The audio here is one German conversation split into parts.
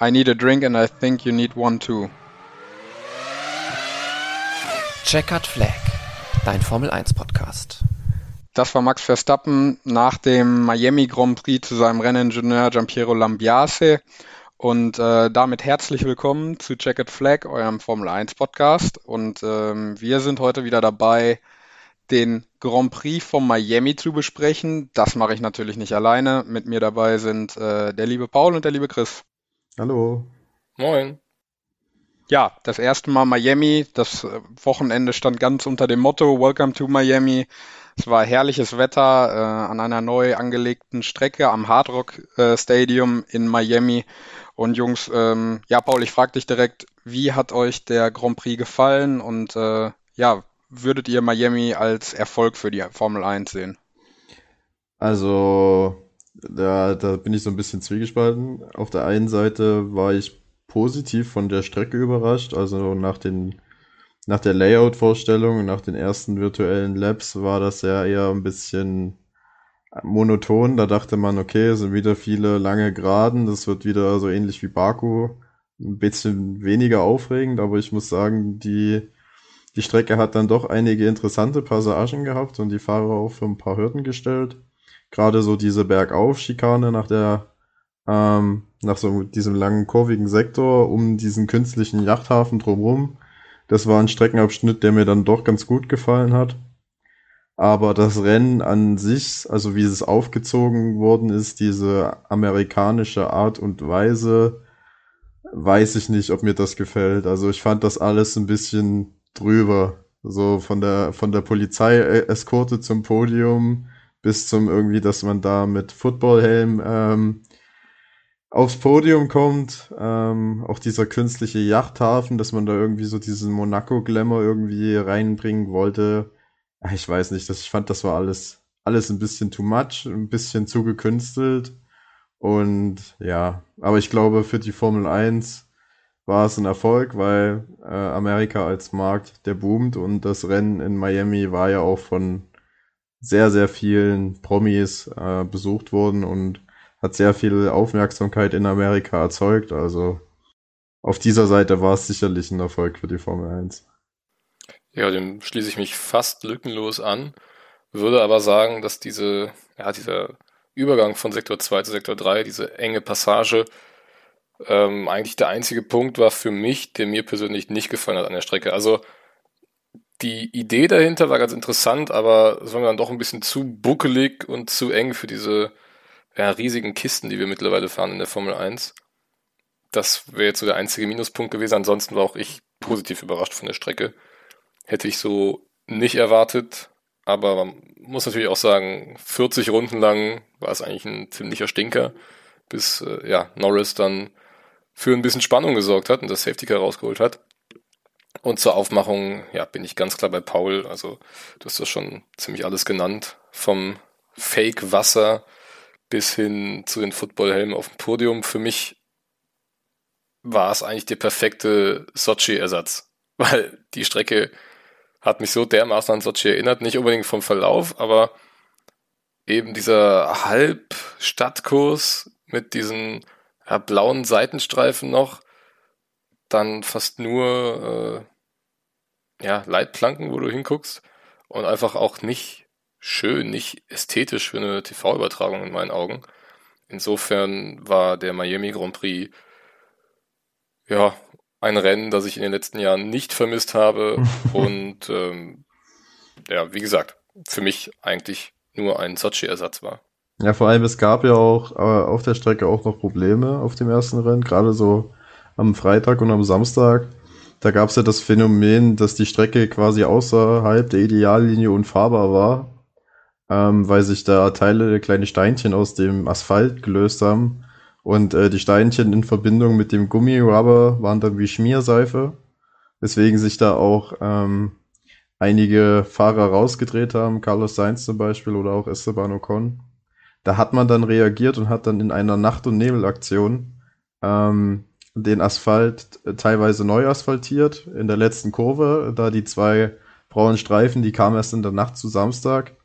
I need a drink and I think you need one too. Checkered Flag, dein Formel 1 Podcast. Das war Max Verstappen nach dem Miami Grand Prix zu seinem Renningenieur Giampiero Lambiase. Und äh, damit herzlich willkommen zu Checkered Flag, eurem Formel 1 Podcast. Und ähm, wir sind heute wieder dabei, den Grand Prix von Miami zu besprechen. Das mache ich natürlich nicht alleine. Mit mir dabei sind äh, der liebe Paul und der liebe Chris. Hallo. Moin. Ja, das erste Mal Miami. Das Wochenende stand ganz unter dem Motto Welcome to Miami. Es war herrliches Wetter äh, an einer neu angelegten Strecke am Hard Rock äh, Stadium in Miami. Und Jungs, ähm, ja, Paul, ich frage dich direkt, wie hat euch der Grand Prix gefallen und äh, ja, würdet ihr Miami als Erfolg für die Formel 1 sehen? Also, da, da bin ich so ein bisschen zwiegespalten. Auf der einen Seite war ich positiv von der Strecke überrascht. Also nach den nach der Layout-Vorstellung, nach den ersten virtuellen Labs war das ja eher ein bisschen monoton. Da dachte man, okay, es sind wieder viele lange Geraden. Das wird wieder so ähnlich wie Baku. Ein bisschen weniger aufregend, aber ich muss sagen, die die Strecke hat dann doch einige interessante Passagen gehabt und die Fahrer auch für ein paar Hürden gestellt. Gerade so diese Bergauf-Schikane nach der, ähm, nach so diesem langen kurvigen Sektor um diesen künstlichen Yachthafen drumherum. Das war ein Streckenabschnitt, der mir dann doch ganz gut gefallen hat. Aber das Rennen an sich, also wie es aufgezogen worden ist, diese amerikanische Art und Weise, weiß ich nicht, ob mir das gefällt. Also ich fand das alles ein bisschen drüber. So von der, von der Polizei-Eskorte zum Podium bis zum irgendwie, dass man da mit Footballhelm ähm, aufs Podium kommt. Ähm, auch dieser künstliche Yachthafen, dass man da irgendwie so diesen Monaco-Glamour irgendwie reinbringen wollte. Ich weiß nicht, das, ich fand, das war alles, alles ein bisschen too much, ein bisschen zu gekünstelt. Und ja, aber ich glaube, für die Formel 1 war es ein Erfolg, weil äh, Amerika als Markt, der boomt und das Rennen in Miami war ja auch von sehr, sehr vielen Promis äh, besucht worden und hat sehr viel Aufmerksamkeit in Amerika erzeugt. Also auf dieser Seite war es sicherlich ein Erfolg für die Formel 1. Ja, dem schließe ich mich fast lückenlos an, würde aber sagen, dass diese, ja, dieser Übergang von Sektor 2 zu Sektor 3, diese enge Passage, ähm, eigentlich der einzige Punkt war für mich, der mir persönlich nicht gefallen hat an der Strecke. Also die Idee dahinter war ganz interessant, aber es war mir dann doch ein bisschen zu buckelig und zu eng für diese ja, riesigen Kisten, die wir mittlerweile fahren in der Formel 1. Das wäre jetzt so der einzige Minuspunkt gewesen. Ansonsten war auch ich positiv überrascht von der Strecke. Hätte ich so nicht erwartet. Aber man muss natürlich auch sagen, 40 Runden lang war es eigentlich ein ziemlicher Stinker, bis äh, ja, Norris dann für ein bisschen Spannung gesorgt hat und das Safety Car rausgeholt hat. Und zur Aufmachung, ja, bin ich ganz klar bei Paul. Also, du hast das schon ziemlich alles genannt. Vom Fake-Wasser bis hin zu den Footballhelmen auf dem Podium. Für mich war es eigentlich der perfekte Sochi-Ersatz. Weil die Strecke hat mich so dermaßen an Sochi erinnert. Nicht unbedingt vom Verlauf, aber eben dieser Halbstadtkurs mit diesen ja, blauen Seitenstreifen noch, dann fast nur äh, ja, Leitplanken, wo du hinguckst und einfach auch nicht schön, nicht ästhetisch für eine TV-Übertragung in meinen Augen. Insofern war der Miami Grand Prix ja ein Rennen, das ich in den letzten Jahren nicht vermisst habe und ähm, ja, wie gesagt, für mich eigentlich nur ein Sochi-Ersatz war. Ja, vor allem, es gab ja auch äh, auf der Strecke auch noch Probleme auf dem ersten Rennen, gerade so am Freitag und am Samstag. Da gab es ja das Phänomen, dass die Strecke quasi außerhalb der Ideallinie unfahrbar war, ähm, weil sich da Teile, kleine Steinchen aus dem Asphalt gelöst haben. Und äh, die Steinchen in Verbindung mit dem Gummirubber waren dann wie Schmierseife, weswegen sich da auch ähm, einige Fahrer rausgedreht haben, Carlos Sainz zum Beispiel oder auch Esteban Ocon. Da hat man dann reagiert und hat dann in einer Nacht- und Nebelaktion ähm, den Asphalt teilweise neu asphaltiert in der letzten Kurve, da die zwei braunen Streifen, die kamen erst in der Nacht zu Samstag.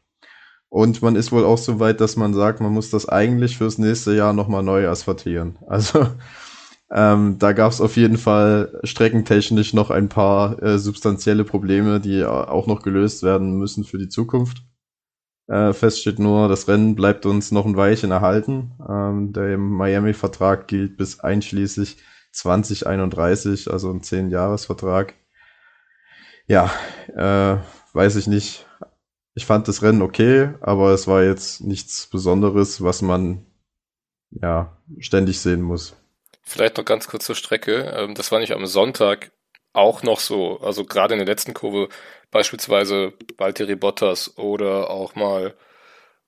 Und man ist wohl auch so weit, dass man sagt, man muss das eigentlich fürs nächste Jahr nochmal neu asphaltieren. Also Ähm, da gab es auf jeden Fall streckentechnisch noch ein paar äh, substanzielle Probleme, die auch noch gelöst werden müssen für die Zukunft. Äh, fest steht nur, das Rennen bleibt uns noch ein Weilchen erhalten. Ähm, der Miami-Vertrag gilt bis einschließlich 2031, also ein 10-Jahres-Vertrag. Ja, äh, weiß ich nicht. Ich fand das Rennen okay, aber es war jetzt nichts Besonderes, was man ja ständig sehen muss. Vielleicht noch ganz kurz zur Strecke. Ähm, das war nicht am Sonntag auch noch so. Also gerade in der letzten Kurve beispielsweise Valtteri Bottas oder auch mal,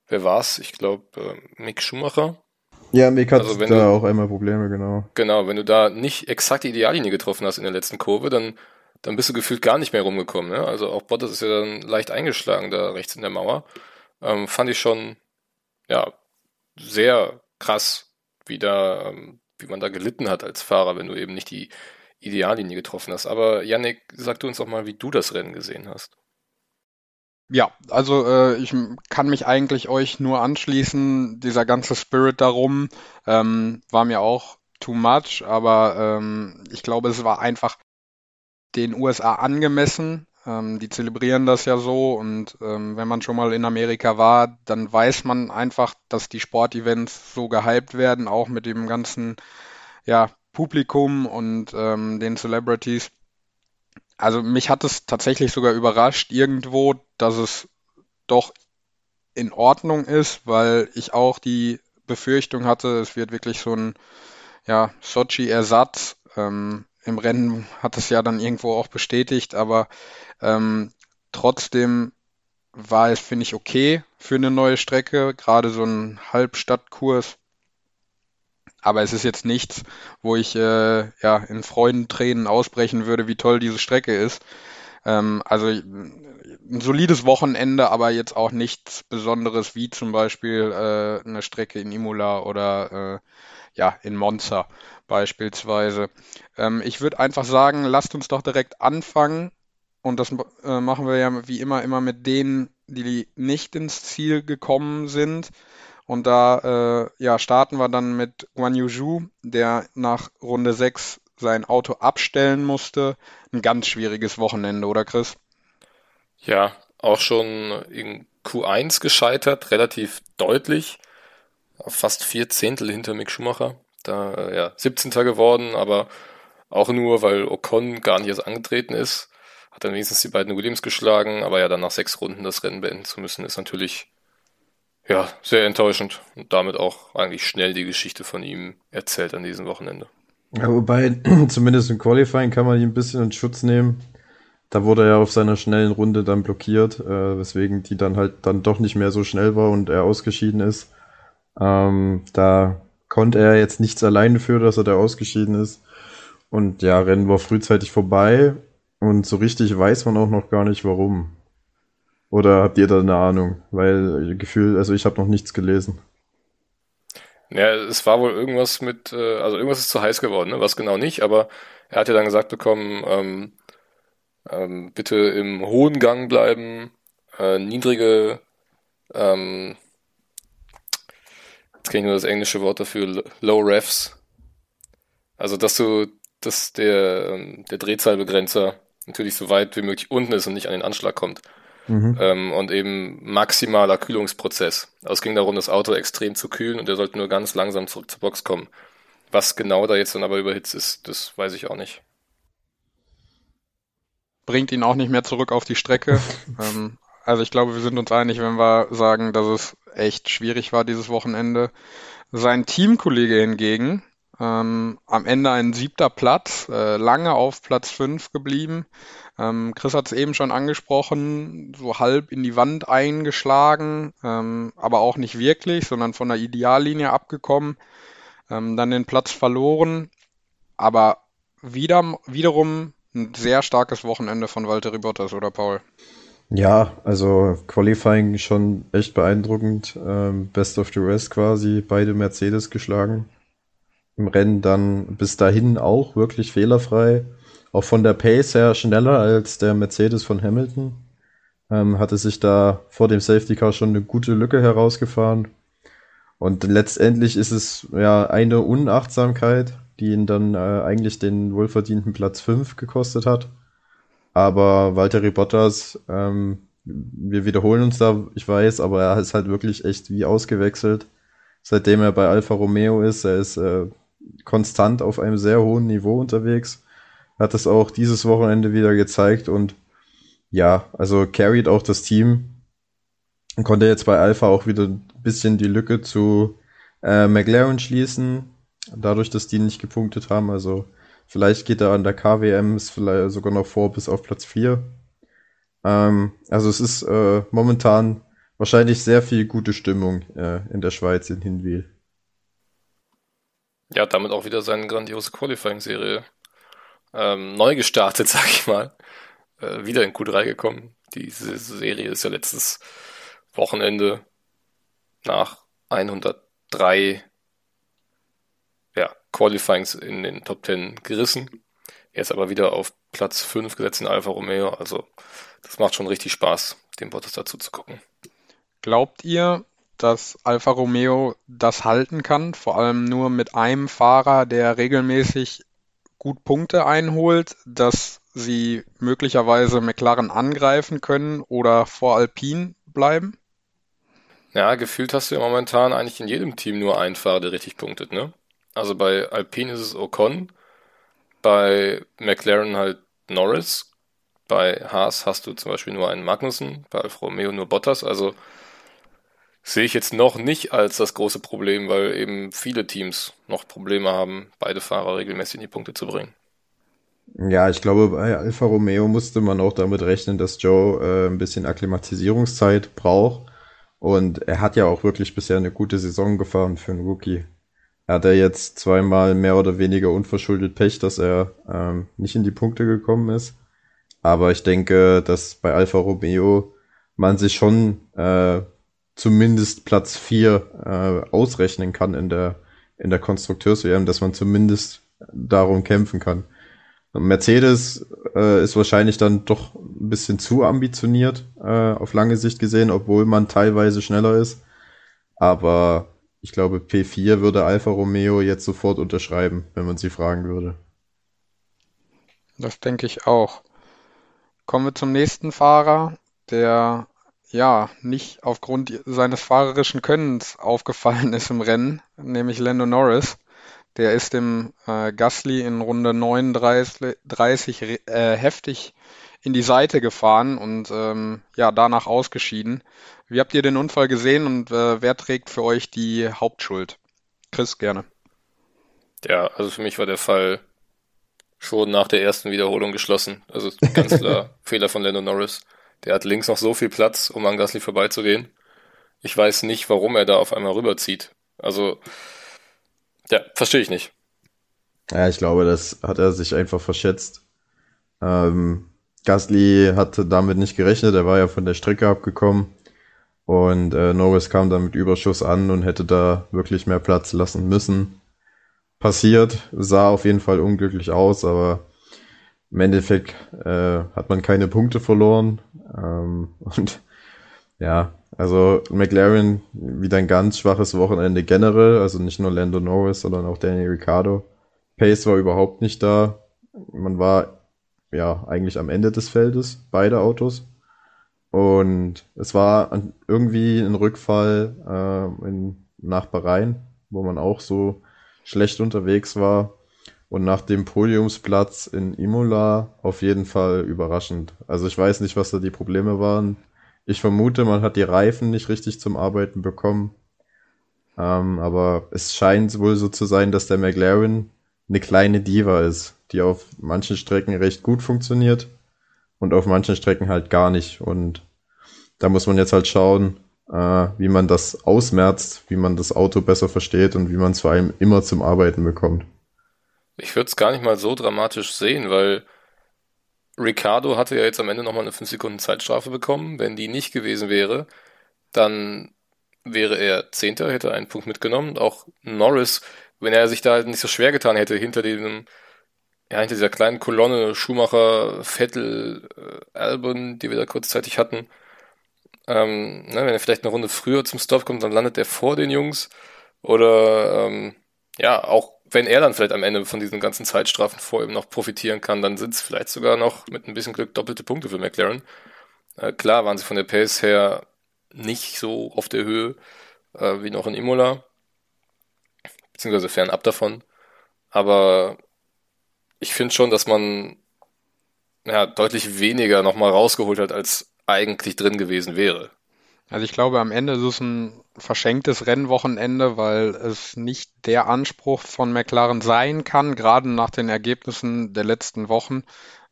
wer war's? Ich glaube äh, Mick Schumacher. Ja, Mick hat also da du, auch einmal Probleme, genau. Genau, wenn du da nicht exakt die Ideallinie getroffen hast in der letzten Kurve, dann, dann bist du gefühlt gar nicht mehr rumgekommen. Ne? Also auch Bottas ist ja dann leicht eingeschlagen da rechts in der Mauer. Ähm, fand ich schon, ja, sehr krass, wie da ähm, wie man da gelitten hat als Fahrer, wenn du eben nicht die Ideallinie getroffen hast. Aber Yannick, sag du uns doch mal, wie du das Rennen gesehen hast. Ja, also äh, ich kann mich eigentlich euch nur anschließen. Dieser ganze Spirit darum ähm, war mir auch too much, aber ähm, ich glaube, es war einfach den USA angemessen. Ähm, die zelebrieren das ja so und ähm, wenn man schon mal in Amerika war, dann weiß man einfach, dass die Sportevents so gehypt werden, auch mit dem ganzen ja, Publikum und ähm, den Celebrities. Also mich hat es tatsächlich sogar überrascht irgendwo, dass es doch in Ordnung ist, weil ich auch die Befürchtung hatte, es wird wirklich so ein ja, Sochi-Ersatz. Ähm, Im Rennen hat es ja dann irgendwo auch bestätigt, aber ähm, trotzdem war es, finde ich, okay für eine neue Strecke, gerade so ein Halbstadtkurs. Aber es ist jetzt nichts, wo ich äh, ja in Freudentränen ausbrechen würde, wie toll diese Strecke ist. Ähm, also ein solides Wochenende, aber jetzt auch nichts Besonderes wie zum Beispiel äh, eine Strecke in Imola oder äh, ja in Monza beispielsweise. Ähm, ich würde einfach sagen, lasst uns doch direkt anfangen und das äh, machen wir ja wie immer immer mit denen, die nicht ins Ziel gekommen sind. Und da äh, ja, starten wir dann mit Guan Yu der nach Runde 6 sein Auto abstellen musste. Ein ganz schwieriges Wochenende, oder Chris? Ja, auch schon in Q1 gescheitert, relativ deutlich. Fast vier Zehntel hinter Mick Schumacher. Da äh, ja, 17. geworden, aber auch nur, weil Ocon gar nicht erst angetreten ist. Hat dann wenigstens die beiden Williams geschlagen, aber ja, dann nach sechs Runden das Rennen beenden zu müssen, ist natürlich ja, sehr enttäuschend und damit auch eigentlich schnell die Geschichte von ihm erzählt an diesem Wochenende. Ja, wobei, zumindest im Qualifying kann man ihn ein bisschen in Schutz nehmen. Da wurde er auf seiner schnellen Runde dann blockiert, äh, weswegen die dann halt dann doch nicht mehr so schnell war und er ausgeschieden ist. Ähm, da konnte er jetzt nichts alleine für, dass er da ausgeschieden ist. Und ja, Rennen war frühzeitig vorbei. Und so richtig weiß man auch noch gar nicht warum. Oder habt ihr da eine Ahnung? Weil Gefühl, also ich habe noch nichts gelesen. Ja, es war wohl irgendwas mit, äh, also irgendwas ist zu heiß geworden, ne? was genau nicht, aber er hat ja dann gesagt bekommen, ähm, ähm, bitte im hohen Gang bleiben, äh, niedrige, ähm, jetzt kenne ich nur das englische Wort dafür, Low Refs. Also, dass du, dass der, ähm, der Drehzahlbegrenzer natürlich so weit wie möglich unten ist und nicht an den Anschlag kommt. Mhm. Ähm, und eben maximaler Kühlungsprozess. Also es ging darum, das Auto extrem zu kühlen und er sollte nur ganz langsam zurück zur Box kommen. Was genau da jetzt dann aber überhitzt ist, das weiß ich auch nicht. Bringt ihn auch nicht mehr zurück auf die Strecke. ähm, also ich glaube, wir sind uns einig, wenn wir sagen, dass es echt schwierig war dieses Wochenende. Sein Teamkollege hingegen, ähm, am Ende ein siebter Platz, äh, lange auf Platz fünf geblieben. Ähm, Chris hat es eben schon angesprochen, so halb in die Wand eingeschlagen, ähm, aber auch nicht wirklich, sondern von der Ideallinie abgekommen, ähm, dann den Platz verloren, aber wieder, wiederum ein sehr starkes Wochenende von Walter Bottas, oder Paul? Ja, also Qualifying schon echt beeindruckend. Ähm, Best of the Rest quasi, beide Mercedes geschlagen im Rennen dann bis dahin auch wirklich fehlerfrei. Auch von der Pace her schneller als der Mercedes von Hamilton. Ähm, hatte sich da vor dem Safety Car schon eine gute Lücke herausgefahren. Und letztendlich ist es ja eine Unachtsamkeit, die ihn dann äh, eigentlich den wohlverdienten Platz 5 gekostet hat. Aber Valtteri Bottas, ähm, wir wiederholen uns da, ich weiß, aber er ist halt wirklich echt wie ausgewechselt. Seitdem er bei Alfa Romeo ist, er ist äh, konstant auf einem sehr hohen Niveau unterwegs. Hat es auch dieses Wochenende wieder gezeigt und ja, also carried auch das Team. Konnte jetzt bei Alpha auch wieder ein bisschen die Lücke zu äh, McLaren schließen, dadurch, dass die nicht gepunktet haben. Also vielleicht geht er an der KWM vielleicht sogar noch vor bis auf Platz 4. Ähm, also es ist äh, momentan wahrscheinlich sehr viel gute Stimmung äh, in der Schweiz in Hinwil. Ja, damit auch wieder seine grandiose Qualifying-Serie ähm, neu gestartet, sag ich mal. Äh, wieder in Q3 gekommen. Diese Serie ist ja letztes Wochenende nach 103 ja, Qualifyings in den Top 10 gerissen. Er ist aber wieder auf Platz 5 gesetzt in Alfa Romeo. Also das macht schon richtig Spaß, dem Bottas dazu zu gucken. Glaubt ihr, dass Alfa Romeo das halten kann, vor allem nur mit einem Fahrer, der regelmäßig gut Punkte einholt, dass sie möglicherweise McLaren angreifen können oder vor Alpine bleiben? Ja, gefühlt hast du ja momentan eigentlich in jedem Team nur einen Fahrer, der richtig punktet, ne? Also bei Alpine ist es Ocon, bei McLaren halt Norris, bei Haas hast du zum Beispiel nur einen Magnussen, bei Alfa Romeo nur Bottas, also sehe ich jetzt noch nicht als das große Problem, weil eben viele Teams noch Probleme haben, beide Fahrer regelmäßig in die Punkte zu bringen. Ja, ich glaube, bei Alfa Romeo musste man auch damit rechnen, dass Joe äh, ein bisschen Akklimatisierungszeit braucht. Und er hat ja auch wirklich bisher eine gute Saison gefahren für einen Rookie. Er hat ja jetzt zweimal mehr oder weniger unverschuldet Pech, dass er ähm, nicht in die Punkte gekommen ist. Aber ich denke, dass bei Alfa Romeo man sich schon äh, zumindest Platz 4 äh, ausrechnen kann in der, in der Konstrukteurs-WM, dass man zumindest darum kämpfen kann. Mercedes äh, ist wahrscheinlich dann doch ein bisschen zu ambitioniert äh, auf lange Sicht gesehen, obwohl man teilweise schneller ist. Aber ich glaube, P4 würde Alfa Romeo jetzt sofort unterschreiben, wenn man sie fragen würde. Das denke ich auch. Kommen wir zum nächsten Fahrer, der ja, nicht aufgrund seines fahrerischen Könnens aufgefallen ist im Rennen, nämlich Lando Norris. Der ist dem äh, Gasly in Runde 39 äh, heftig in die Seite gefahren und ähm, ja, danach ausgeschieden. Wie habt ihr den Unfall gesehen und äh, wer trägt für euch die Hauptschuld? Chris, gerne. Ja, also für mich war der Fall schon nach der ersten Wiederholung geschlossen. Also ganz klar Fehler von Lando Norris. Der hat links noch so viel Platz, um an Gasly vorbeizugehen. Ich weiß nicht, warum er da auf einmal rüberzieht. Also, ja, verstehe ich nicht. Ja, ich glaube, das hat er sich einfach verschätzt. Ähm, Gasly hatte damit nicht gerechnet, er war ja von der Strecke abgekommen. Und äh, Norris kam dann mit Überschuss an und hätte da wirklich mehr Platz lassen müssen. Passiert, sah auf jeden Fall unglücklich aus, aber im Endeffekt äh, hat man keine Punkte verloren. Ähm, und ja, also McLaren wieder ein ganz schwaches Wochenende generell, also nicht nur Lando Norris, sondern auch Danny Ricciardo. Pace war überhaupt nicht da. Man war ja eigentlich am Ende des Feldes, beide Autos. Und es war irgendwie ein Rückfall äh, in, nach Bahrain, wo man auch so schlecht unterwegs war. Und nach dem Podiumsplatz in Imola auf jeden Fall überraschend. Also ich weiß nicht, was da die Probleme waren. Ich vermute, man hat die Reifen nicht richtig zum Arbeiten bekommen. Ähm, aber es scheint wohl so zu sein, dass der McLaren eine kleine Diva ist, die auf manchen Strecken recht gut funktioniert und auf manchen Strecken halt gar nicht. Und da muss man jetzt halt schauen, äh, wie man das ausmerzt, wie man das Auto besser versteht und wie man es vor allem immer zum Arbeiten bekommt. Ich würde es gar nicht mal so dramatisch sehen, weil Ricardo hatte ja jetzt am Ende nochmal eine 5 Sekunden Zeitstrafe bekommen. Wenn die nicht gewesen wäre, dann wäre er Zehnter, hätte einen Punkt mitgenommen. Auch Norris, wenn er sich da halt nicht so schwer getan hätte, hinter dem, ja, hinter dieser kleinen Kolonne Schumacher, Vettel, äh, Albon, die wir da kurzzeitig hatten, ähm, ne, wenn er vielleicht eine Runde früher zum Stop kommt, dann landet er vor den Jungs. Oder ähm, ja, auch wenn er dann vielleicht am Ende von diesen ganzen Zeitstrafen vor ihm noch profitieren kann, dann sind es vielleicht sogar noch mit ein bisschen Glück doppelte Punkte für McLaren. Äh, klar waren sie von der Pace her nicht so auf der Höhe äh, wie noch in Imola, beziehungsweise fernab davon. Aber ich finde schon, dass man ja, deutlich weniger nochmal rausgeholt hat, als eigentlich drin gewesen wäre. Also ich glaube, am Ende ist es ein verschenktes Rennwochenende, weil es nicht der Anspruch von McLaren sein kann, gerade nach den Ergebnissen der letzten Wochen,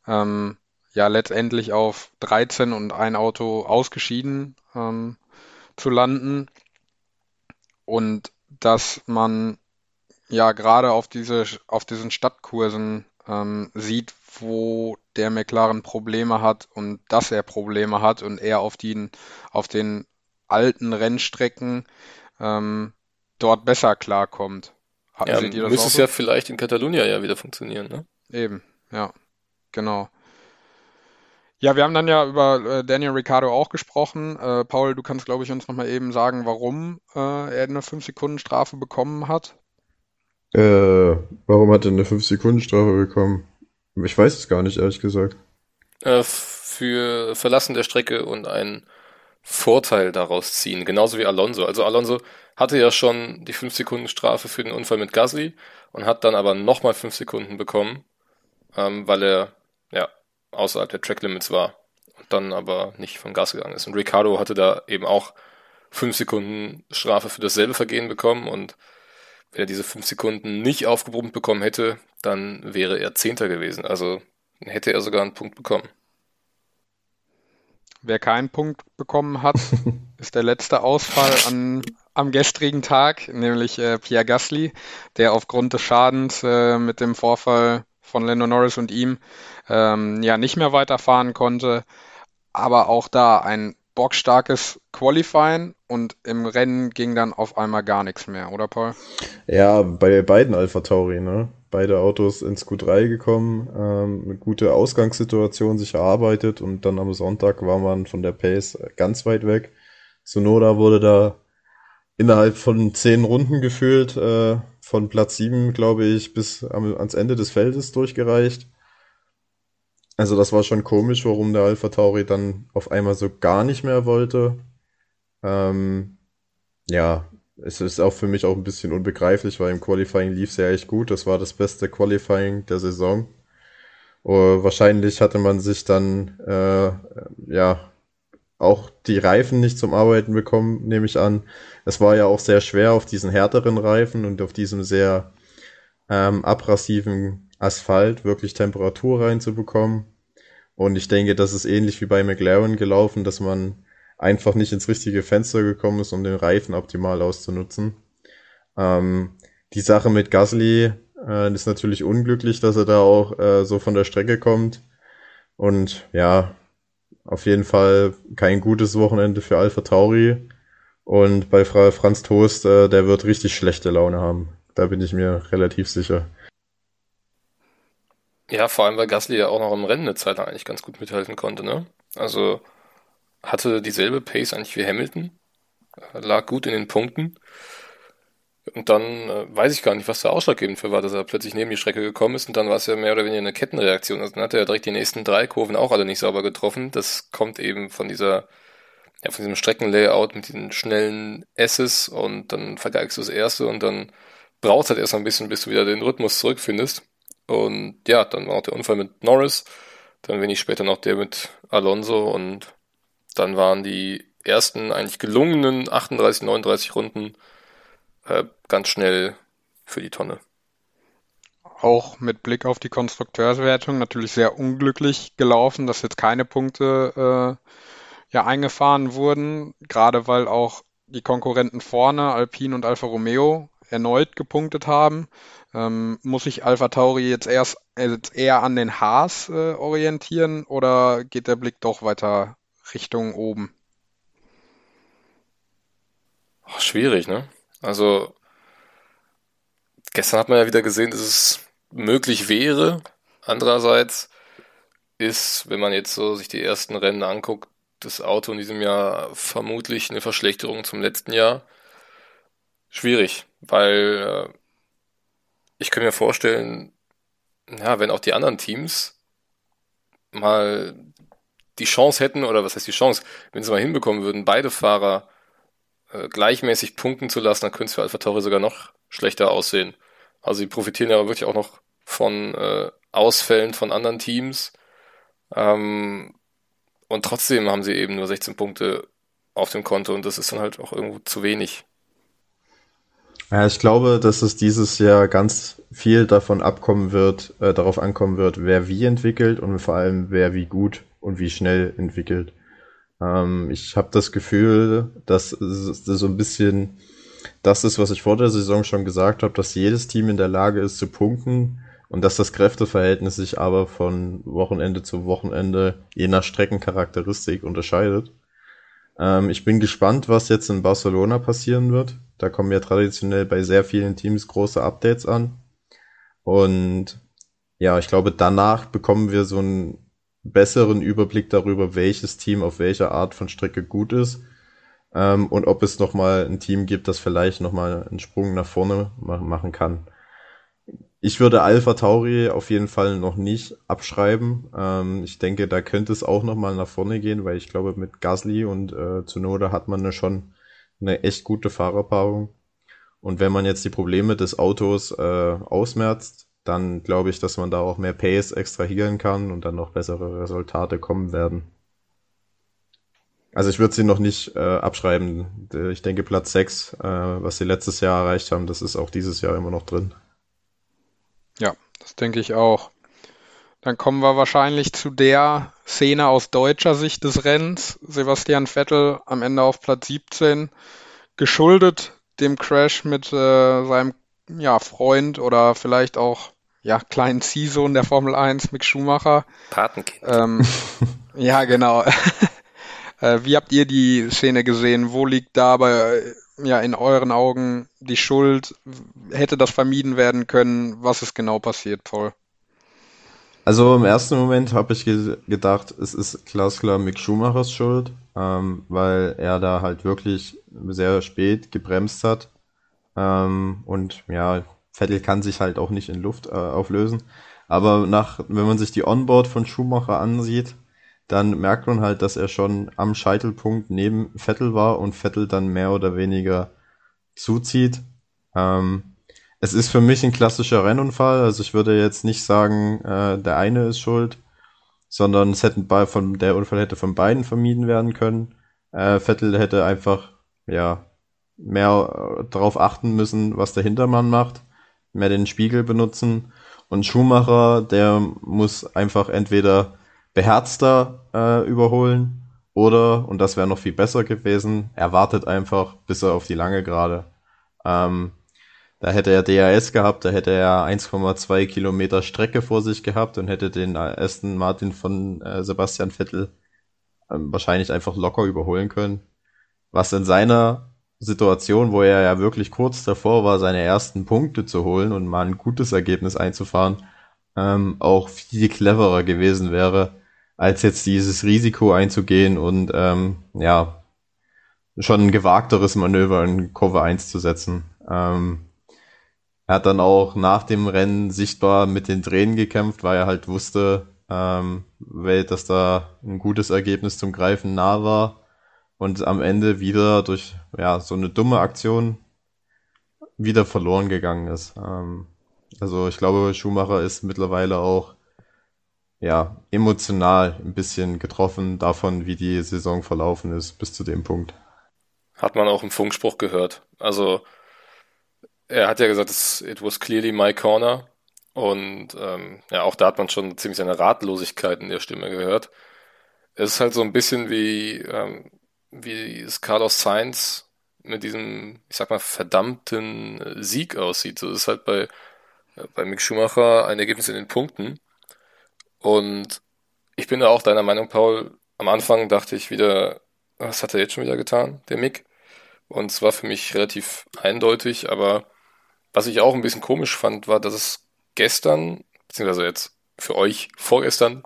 ähm, ja letztendlich auf 13 und ein Auto ausgeschieden ähm, zu landen. Und dass man ja gerade auf diese, auf diesen Stadtkursen ähm, sieht, wo der McLaren Probleme hat und dass er Probleme hat und er auf den, auf den alten Rennstrecken ähm, dort besser klarkommt. Ja, Seht ihr das müsste es so? ja vielleicht in Catalunya ja wieder funktionieren, ne? Eben, ja, genau. Ja, wir haben dann ja über äh, Daniel Ricciardo auch gesprochen. Äh, Paul, du kannst, glaube ich, uns nochmal eben sagen, warum äh, er eine 5-Sekunden-Strafe bekommen hat. Äh, warum hat er eine 5-Sekunden-Strafe bekommen? Ich weiß es gar nicht, ehrlich gesagt. Äh, für Verlassen der Strecke und einen Vorteil daraus ziehen, genauso wie Alonso. Also Alonso hatte ja schon die 5-Sekunden-Strafe für den Unfall mit Gasly und hat dann aber nochmal 5 Sekunden bekommen, ähm, weil er ja außerhalb der Track Limits war und dann aber nicht von Gas gegangen ist. Und Ricardo hatte da eben auch 5 Sekunden Strafe für dasselbe Vergehen bekommen und wenn er diese fünf Sekunden nicht aufgebrummt bekommen hätte, dann wäre er Zehnter gewesen. Also hätte er sogar einen Punkt bekommen. Wer keinen Punkt bekommen hat, ist der letzte Ausfall an, am gestrigen Tag, nämlich äh, Pierre Gasly, der aufgrund des Schadens äh, mit dem Vorfall von Lando Norris und ihm ähm, ja nicht mehr weiterfahren konnte. Aber auch da ein bockstarkes Qualifying und im Rennen ging dann auf einmal gar nichts mehr, oder Paul? Ja, bei beiden Alpha Tauri, ne? Beide Autos ins Q3 gekommen, ähm, eine gute Ausgangssituation sich erarbeitet und dann am Sonntag war man von der Pace ganz weit weg. Sonoda wurde da innerhalb von zehn Runden gefühlt, äh, von Platz sieben, glaube ich, bis am, ans Ende des Feldes durchgereicht. Also das war schon komisch, warum der Alpha Tauri dann auf einmal so gar nicht mehr wollte. Ähm, ja, es ist auch für mich auch ein bisschen unbegreiflich, weil im Qualifying lief es ja echt gut. Das war das beste Qualifying der Saison. Uh, wahrscheinlich hatte man sich dann äh, ja auch die Reifen nicht zum Arbeiten bekommen, nehme ich an. Es war ja auch sehr schwer auf diesen härteren Reifen und auf diesem sehr ähm, abrasiven Asphalt wirklich Temperatur reinzubekommen. Und ich denke, das ist ähnlich wie bei McLaren gelaufen, dass man einfach nicht ins richtige Fenster gekommen ist, um den Reifen optimal auszunutzen. Ähm, die Sache mit Gasly äh, ist natürlich unglücklich, dass er da auch äh, so von der Strecke kommt. Und ja, auf jeden Fall kein gutes Wochenende für Alpha Tauri. Und bei Franz Toast, äh, der wird richtig schlechte Laune haben. Da bin ich mir relativ sicher. Ja, vor allem, weil Gasly ja auch noch im Rennen eine Zeit lang eigentlich ganz gut mithalten konnte, ne? Also hatte dieselbe Pace eigentlich wie Hamilton, lag gut in den Punkten. Und dann äh, weiß ich gar nicht, was da ausschlaggebend für war, dass er plötzlich neben die Strecke gekommen ist und dann war es ja mehr oder weniger eine Kettenreaktion. Also dann hat er ja direkt die nächsten drei Kurven auch alle nicht sauber getroffen. Das kommt eben von dieser, ja, von diesem Streckenlayout mit diesen schnellen S's und dann vergeigst du das erste und dann brauchst halt erst ein bisschen, bis du wieder den Rhythmus zurückfindest. Und ja, dann war auch der Unfall mit Norris, dann wenig später noch der mit Alonso und dann waren die ersten eigentlich gelungenen 38, 39 Runden äh, ganz schnell für die Tonne. Auch mit Blick auf die Konstrukteurswertung natürlich sehr unglücklich gelaufen, dass jetzt keine Punkte äh, ja eingefahren wurden, gerade weil auch die Konkurrenten vorne, Alpine und Alfa Romeo, erneut gepunktet haben. Ähm, muss sich Alpha Tauri jetzt erst jetzt eher an den Haas äh, orientieren oder geht der Blick doch weiter Richtung oben? Ach, schwierig, ne? Also gestern hat man ja wieder gesehen, dass es möglich wäre. Andererseits ist, wenn man jetzt so sich die ersten Rennen anguckt, das Auto in diesem Jahr vermutlich eine Verschlechterung zum letzten Jahr. Schwierig, weil äh, ich kann mir vorstellen, ja, wenn auch die anderen Teams mal die Chance hätten, oder was heißt die Chance, wenn sie mal hinbekommen würden, beide Fahrer äh, gleichmäßig punkten zu lassen, dann könnte es für Alpha Tauri sogar noch schlechter aussehen. Also sie profitieren ja wirklich auch noch von äh, Ausfällen von anderen Teams. Ähm, und trotzdem haben sie eben nur 16 Punkte auf dem Konto und das ist dann halt auch irgendwo zu wenig. Ja, ich glaube, dass es dieses Jahr ganz viel davon abkommen wird, äh, darauf ankommen wird, wer wie entwickelt und vor allem wer wie gut und wie schnell entwickelt. Ähm, ich habe das Gefühl, dass es so ein bisschen das ist, was ich vor der Saison schon gesagt habe, dass jedes Team in der Lage ist zu punkten und dass das Kräfteverhältnis sich aber von Wochenende zu Wochenende je nach Streckencharakteristik unterscheidet. Ähm, ich bin gespannt, was jetzt in Barcelona passieren wird. Da kommen ja traditionell bei sehr vielen Teams große Updates an. Und ja, ich glaube, danach bekommen wir so einen besseren Überblick darüber, welches Team auf welcher Art von Strecke gut ist ähm, und ob es nochmal ein Team gibt, das vielleicht nochmal einen Sprung nach vorne machen kann. Ich würde Alpha Tauri auf jeden Fall noch nicht abschreiben. Ähm, ich denke, da könnte es auch nochmal nach vorne gehen, weil ich glaube, mit Gasly und äh, Zunoda hat man schon eine echt gute Fahrerpaarung. Und wenn man jetzt die Probleme des Autos äh, ausmerzt, dann glaube ich, dass man da auch mehr Pace extrahieren kann und dann noch bessere Resultate kommen werden. Also ich würde sie noch nicht äh, abschreiben. Ich denke Platz 6, äh, was sie letztes Jahr erreicht haben, das ist auch dieses Jahr immer noch drin. Ja, das denke ich auch. Dann kommen wir wahrscheinlich zu der Szene aus deutscher Sicht des Rennens. Sebastian Vettel am Ende auf Platz 17, geschuldet dem Crash mit äh, seinem ja, Freund oder vielleicht auch ja, kleinen Ziehsohn der Formel 1, Mick Schumacher. Patenkind. Ähm, ja, genau. äh, wie habt ihr die Szene gesehen? Wo liegt da bei, ja, in euren Augen die Schuld? Hätte das vermieden werden können? Was ist genau passiert, Paul? Also im ersten Moment habe ich ge gedacht, es ist glasklar Mick Schumachers Schuld, ähm, weil er da halt wirklich sehr spät gebremst hat. Ähm, und ja, Vettel kann sich halt auch nicht in Luft äh, auflösen. Aber nach, wenn man sich die Onboard von Schumacher ansieht, dann merkt man halt, dass er schon am Scheitelpunkt neben Vettel war und Vettel dann mehr oder weniger zuzieht. Ähm, es ist für mich ein klassischer Rennunfall. Also ich würde jetzt nicht sagen, äh, der eine ist schuld, sondern es hätten bei, von der Unfall hätte von beiden vermieden werden können. Äh, Vettel hätte einfach ja mehr äh, darauf achten müssen, was der Hintermann macht, mehr den Spiegel benutzen. Und Schumacher, der muss einfach entweder beherzter äh, überholen oder, und das wäre noch viel besser gewesen, er wartet einfach, bis er auf die lange Gerade. Ähm, da hätte er DRS gehabt, da hätte er 1,2 Kilometer Strecke vor sich gehabt und hätte den ersten Martin von äh, Sebastian Vettel ähm, wahrscheinlich einfach locker überholen können. Was in seiner Situation, wo er ja wirklich kurz davor war, seine ersten Punkte zu holen und mal ein gutes Ergebnis einzufahren, ähm, auch viel cleverer gewesen wäre, als jetzt dieses Risiko einzugehen und ähm, ja, schon ein gewagteres Manöver in Kurve 1 zu setzen. Ähm, er hat dann auch nach dem Rennen sichtbar mit den Tränen gekämpft, weil er halt wusste, ähm, dass da ein gutes Ergebnis zum Greifen nah war und am Ende wieder durch ja so eine dumme Aktion wieder verloren gegangen ist. Ähm, also ich glaube, Schumacher ist mittlerweile auch ja emotional ein bisschen getroffen davon, wie die Saison verlaufen ist bis zu dem Punkt. Hat man auch im Funkspruch gehört. Also er hat ja gesagt, it was clearly my corner. Und ähm, ja, auch da hat man schon ziemlich seine Ratlosigkeit in der Stimme gehört. Es ist halt so ein bisschen wie, ähm, wie es Carlos Sainz mit diesem, ich sag mal, verdammten Sieg aussieht. So ist halt bei, äh, bei Mick Schumacher ein Ergebnis in den Punkten. Und ich bin da auch deiner Meinung, Paul. Am Anfang dachte ich wieder, was hat er jetzt schon wieder getan, der Mick? Und es war für mich relativ eindeutig, aber was ich auch ein bisschen komisch fand, war, dass es gestern, beziehungsweise jetzt für euch vorgestern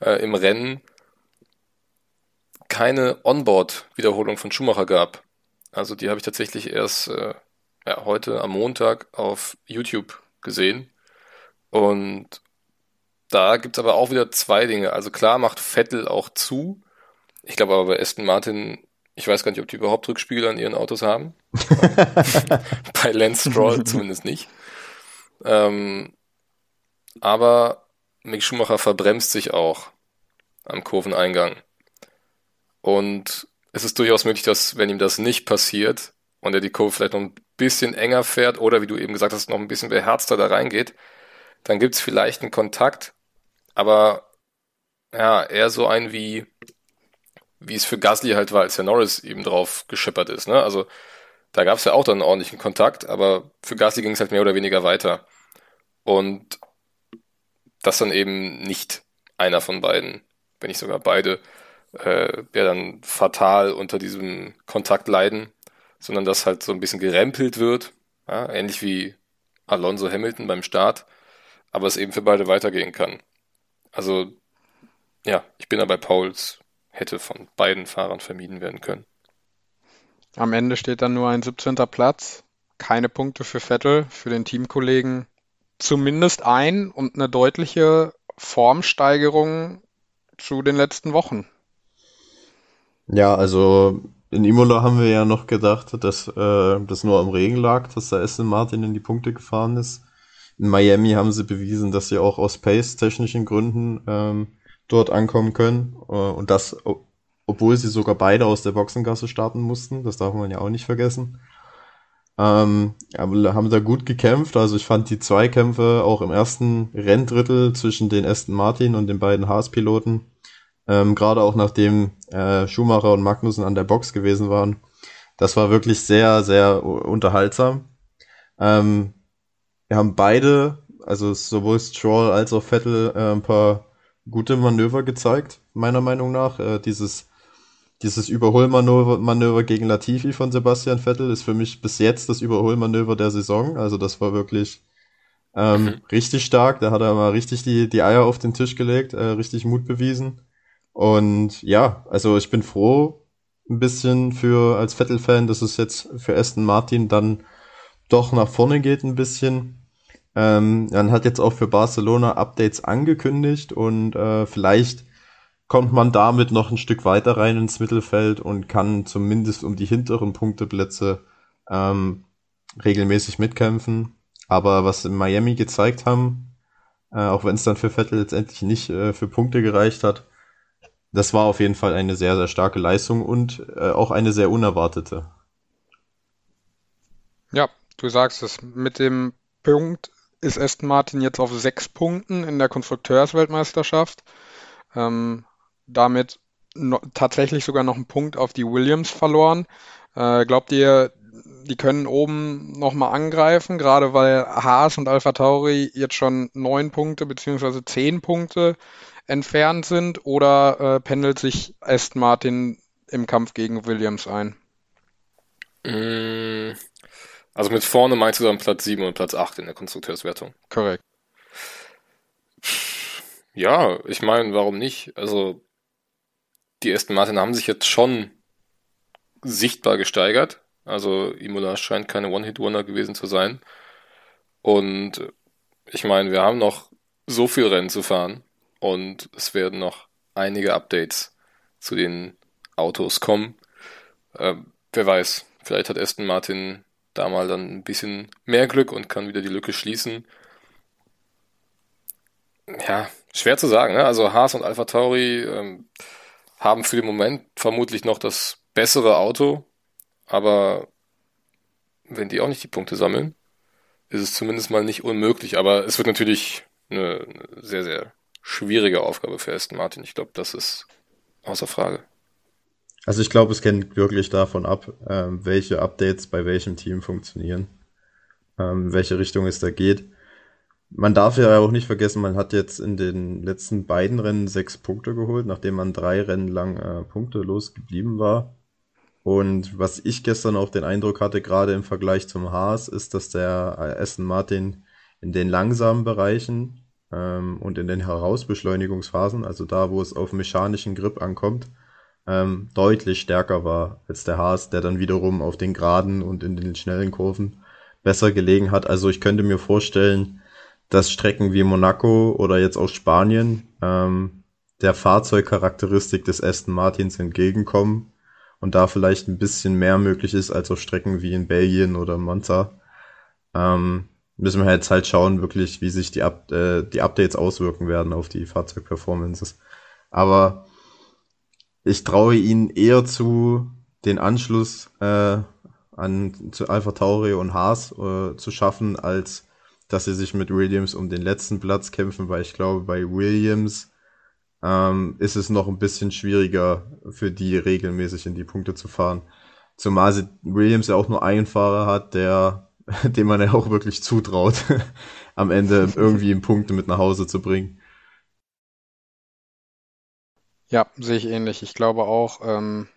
äh, im Rennen keine Onboard-Wiederholung von Schumacher gab. Also die habe ich tatsächlich erst äh, ja, heute am Montag auf YouTube gesehen. Und da gibt's aber auch wieder zwei Dinge. Also klar macht Vettel auch zu. Ich glaube aber bei Aston Martin, ich weiß gar nicht, ob die überhaupt Rückspiegel an ihren Autos haben. bei Lance Stroll zumindest nicht. Ähm, aber Mick Schumacher verbremst sich auch am Kurveneingang. Und es ist durchaus möglich, dass, wenn ihm das nicht passiert und er die Kurve vielleicht noch ein bisschen enger fährt oder wie du eben gesagt hast, noch ein bisschen beherzter da reingeht, dann gibt's vielleicht einen Kontakt, aber ja, eher so ein wie, wie es für Gasly halt war, als der Norris eben drauf geschippert ist. Ne? Also da gab's ja auch dann einen ordentlichen Kontakt, aber für Gasly ging es halt mehr oder weniger weiter. Und das dann eben nicht einer von beiden, wenn nicht sogar beide, äh, ja dann fatal unter diesem Kontakt leiden, sondern dass halt so ein bisschen gerempelt wird, ja, ähnlich wie Alonso Hamilton beim Start, aber es eben für beide weitergehen kann. Also ja, ich bin da bei Pauls, hätte von beiden Fahrern vermieden werden können. Am Ende steht dann nur ein 17. Platz, keine Punkte für Vettel, für den Teamkollegen zumindest ein und eine deutliche Formsteigerung zu den letzten Wochen. Ja, also in Imola haben wir ja noch gedacht, dass äh, das nur am Regen lag, dass da Aston Martin in die Punkte gefahren ist. In Miami haben sie bewiesen, dass sie auch aus pace-technischen Gründen ähm, dort ankommen können. Äh, und das, obwohl sie sogar beide aus der Boxengasse starten mussten. Das darf man ja auch nicht vergessen. Ähm, haben da gut gekämpft. Also ich fand die Zweikämpfe auch im ersten Renndrittel zwischen den Aston Martin und den beiden Haas-Piloten ähm, gerade auch nachdem äh, Schumacher und Magnussen an der Box gewesen waren. Das war wirklich sehr, sehr unterhaltsam. Ähm, wir haben beide, also sowohl Stroll als auch Vettel, äh, ein paar gute Manöver gezeigt, meiner Meinung nach. Äh, dieses, dieses Überholmanöver Manöver gegen Latifi von Sebastian Vettel ist für mich bis jetzt das Überholmanöver der Saison. Also das war wirklich ähm, mhm. richtig stark. Da hat er mal richtig die, die Eier auf den Tisch gelegt, äh, richtig Mut bewiesen. Und ja, also ich bin froh ein bisschen für als Vettel-Fan, dass es jetzt für Aston Martin dann doch nach vorne geht ein bisschen. Ähm, man hat jetzt auch für Barcelona Updates angekündigt und äh, vielleicht kommt man damit noch ein Stück weiter rein ins Mittelfeld und kann zumindest um die hinteren Punkteplätze ähm, regelmäßig mitkämpfen. Aber was in Miami gezeigt haben, äh, auch wenn es dann für Vettel letztendlich nicht äh, für Punkte gereicht hat, das war auf jeden Fall eine sehr, sehr starke Leistung und äh, auch eine sehr unerwartete. Ja, du sagst es. Mit dem Punkt ist Aston Martin jetzt auf sechs Punkten in der Konstrukteursweltmeisterschaft. Ähm, damit no tatsächlich sogar noch einen Punkt auf die Williams verloren. Äh, glaubt ihr, die können oben nochmal angreifen, gerade weil Haas und Alpha Tauri jetzt schon neun Punkte beziehungsweise zehn Punkte entfernt sind oder äh, pendelt sich Aston Martin im Kampf gegen Williams ein? Mm, also mit vorne meinst du dann Platz 7 und Platz 8 in der Konstrukteurswertung? Korrekt. Ja, ich meine, warum nicht? Also die Aston Martin haben sich jetzt schon sichtbar gesteigert. Also Imola scheint keine One-Hit-Wonder gewesen zu sein. Und ich meine, wir haben noch so viel Rennen zu fahren und es werden noch einige Updates zu den Autos kommen. Äh, wer weiß, vielleicht hat Aston Martin da mal dann ein bisschen mehr Glück und kann wieder die Lücke schließen. Ja, schwer zu sagen. Ne? Also Haas und Alpha Tauri ähm, haben für den Moment vermutlich noch das bessere Auto, aber wenn die auch nicht die Punkte sammeln, ist es zumindest mal nicht unmöglich. Aber es wird natürlich eine, sehr, sehr schwierige Aufgabe für Aston Martin. Ich glaube, das ist außer Frage. Also ich glaube, es hängt wirklich davon ab, ähm, welche Updates bei welchem Team funktionieren, ähm, welche Richtung es da geht. Man darf ja auch nicht vergessen, man hat jetzt in den letzten beiden Rennen sechs Punkte geholt, nachdem man drei Rennen lang äh, punktelos geblieben war. Und was ich gestern auch den Eindruck hatte, gerade im Vergleich zum Haas, ist, dass der äh, Aston Martin in den langsamen Bereichen und in den Herausbeschleunigungsphasen, also da, wo es auf mechanischen Grip ankommt, ähm, deutlich stärker war als der Haas, der dann wiederum auf den Geraden und in den schnellen Kurven besser gelegen hat. Also ich könnte mir vorstellen, dass Strecken wie Monaco oder jetzt auch Spanien ähm, der Fahrzeugcharakteristik des Aston Martins entgegenkommen und da vielleicht ein bisschen mehr möglich ist als auf Strecken wie in Belgien oder Monza. Ähm, müssen wir jetzt halt schauen, wirklich, wie sich die, Up äh, die Updates auswirken werden auf die Fahrzeugperformances. Aber ich traue ihnen eher zu, den Anschluss äh, an zu Alpha Tauri und Haas äh, zu schaffen, als dass sie sich mit Williams um den letzten Platz kämpfen, weil ich glaube, bei Williams ähm, ist es noch ein bisschen schwieriger für die regelmäßig in die Punkte zu fahren. Zumal sie Williams ja auch nur einen Fahrer hat, der, dem man ja auch wirklich zutraut, am Ende irgendwie in Punkte mit nach Hause zu bringen. Ja, sehe ich ähnlich. Ich glaube auch, ähm,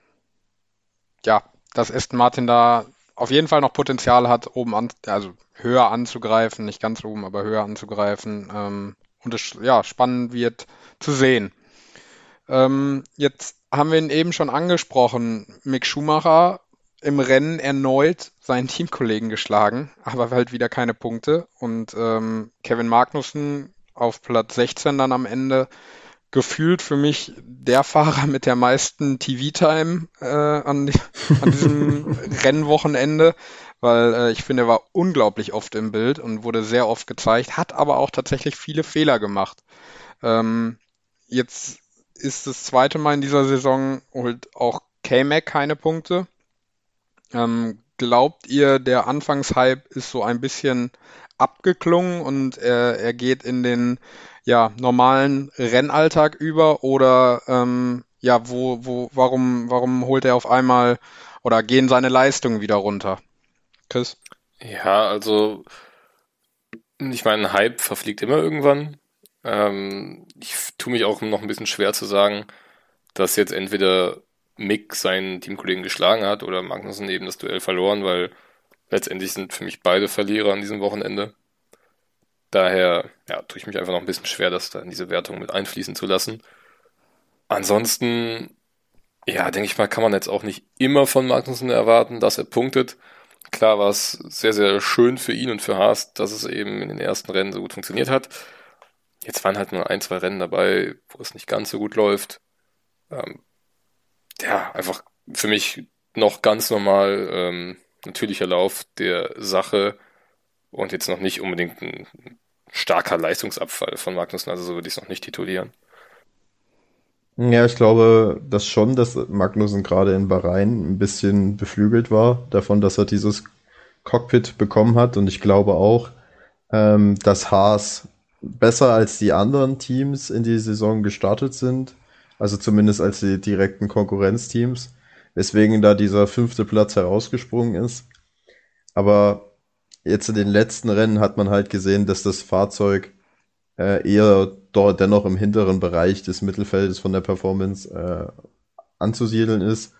ja, dass Aston Martin da auf jeden Fall noch Potenzial hat, oben an, also höher anzugreifen, nicht ganz oben, aber höher anzugreifen. Ähm, und es ja, spannend wird zu sehen. Ähm, jetzt haben wir ihn eben schon angesprochen. Mick Schumacher im Rennen erneut seinen Teamkollegen geschlagen, aber halt wieder keine Punkte. Und ähm, Kevin Magnussen auf Platz 16 dann am Ende gefühlt für mich der Fahrer mit der meisten TV-Time äh, an, an diesem Rennwochenende, weil äh, ich finde, er war unglaublich oft im Bild und wurde sehr oft gezeigt, hat aber auch tatsächlich viele Fehler gemacht. Ähm, jetzt ist das zweite Mal in dieser Saison, holt auch K-Mac keine Punkte. Ähm, glaubt ihr, der Anfangshype ist so ein bisschen abgeklungen und er, er geht in den ja, normalen Rennalltag über oder ähm, ja, wo, wo, warum, warum holt er auf einmal oder gehen seine Leistungen wieder runter? Chris? Ja, also ich meine, Hype verfliegt immer irgendwann. Ähm, ich tue mich auch noch ein bisschen schwer zu sagen, dass jetzt entweder Mick seinen Teamkollegen geschlagen hat oder Magnussen eben das Duell verloren, weil letztendlich sind für mich beide Verlierer an diesem Wochenende. Daher ja, tue ich mich einfach noch ein bisschen schwer, das da in diese Wertung mit einfließen zu lassen. Ansonsten, ja, denke ich mal, kann man jetzt auch nicht immer von Magnussen erwarten, dass er punktet. Klar war es sehr, sehr schön für ihn und für Haas, dass es eben in den ersten Rennen so gut funktioniert hat. Jetzt waren halt nur ein, zwei Rennen dabei, wo es nicht ganz so gut läuft. Ähm, ja, einfach für mich noch ganz normal ähm, natürlicher Lauf der Sache und jetzt noch nicht unbedingt ein starker Leistungsabfall von Magnussen, also so würde ich es noch nicht titulieren. Ja, ich glaube, dass schon, dass Magnussen gerade in Bahrain ein bisschen beflügelt war, davon, dass er dieses Cockpit bekommen hat. Und ich glaube auch, ähm, dass Haas besser als die anderen Teams in die Saison gestartet sind. Also zumindest als die direkten Konkurrenzteams. Weswegen da dieser fünfte Platz herausgesprungen ist. Aber jetzt in den letzten Rennen hat man halt gesehen, dass das Fahrzeug äh, eher dort dennoch im hinteren Bereich des Mittelfeldes von der Performance äh, anzusiedeln ist.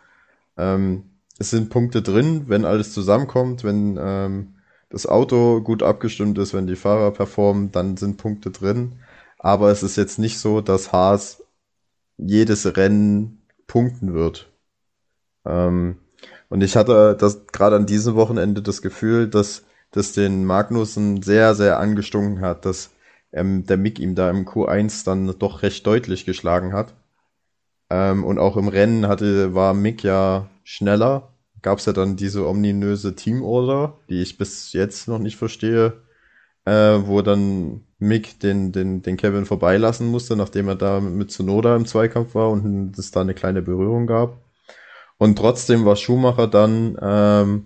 Ähm, es sind Punkte drin, wenn alles zusammenkommt, wenn ähm, das Auto gut abgestimmt ist, wenn die Fahrer performen, dann sind Punkte drin. Aber es ist jetzt nicht so, dass Haas jedes Rennen punkten wird. Ähm, und ich hatte das gerade an diesem Wochenende das Gefühl, dass das den Magnussen sehr, sehr angestunken hat, dass ähm, der Mick ihm da im Q1 dann doch recht deutlich geschlagen hat. Ähm, und auch im Rennen hatte, war Mick ja schneller. Gab es ja dann diese ominöse Teamorder, die ich bis jetzt noch nicht verstehe, äh, wo dann Mick den, den, den Kevin vorbeilassen musste, nachdem er da mit Sonoda im Zweikampf war und es da eine kleine Berührung gab. Und trotzdem war Schumacher dann ähm,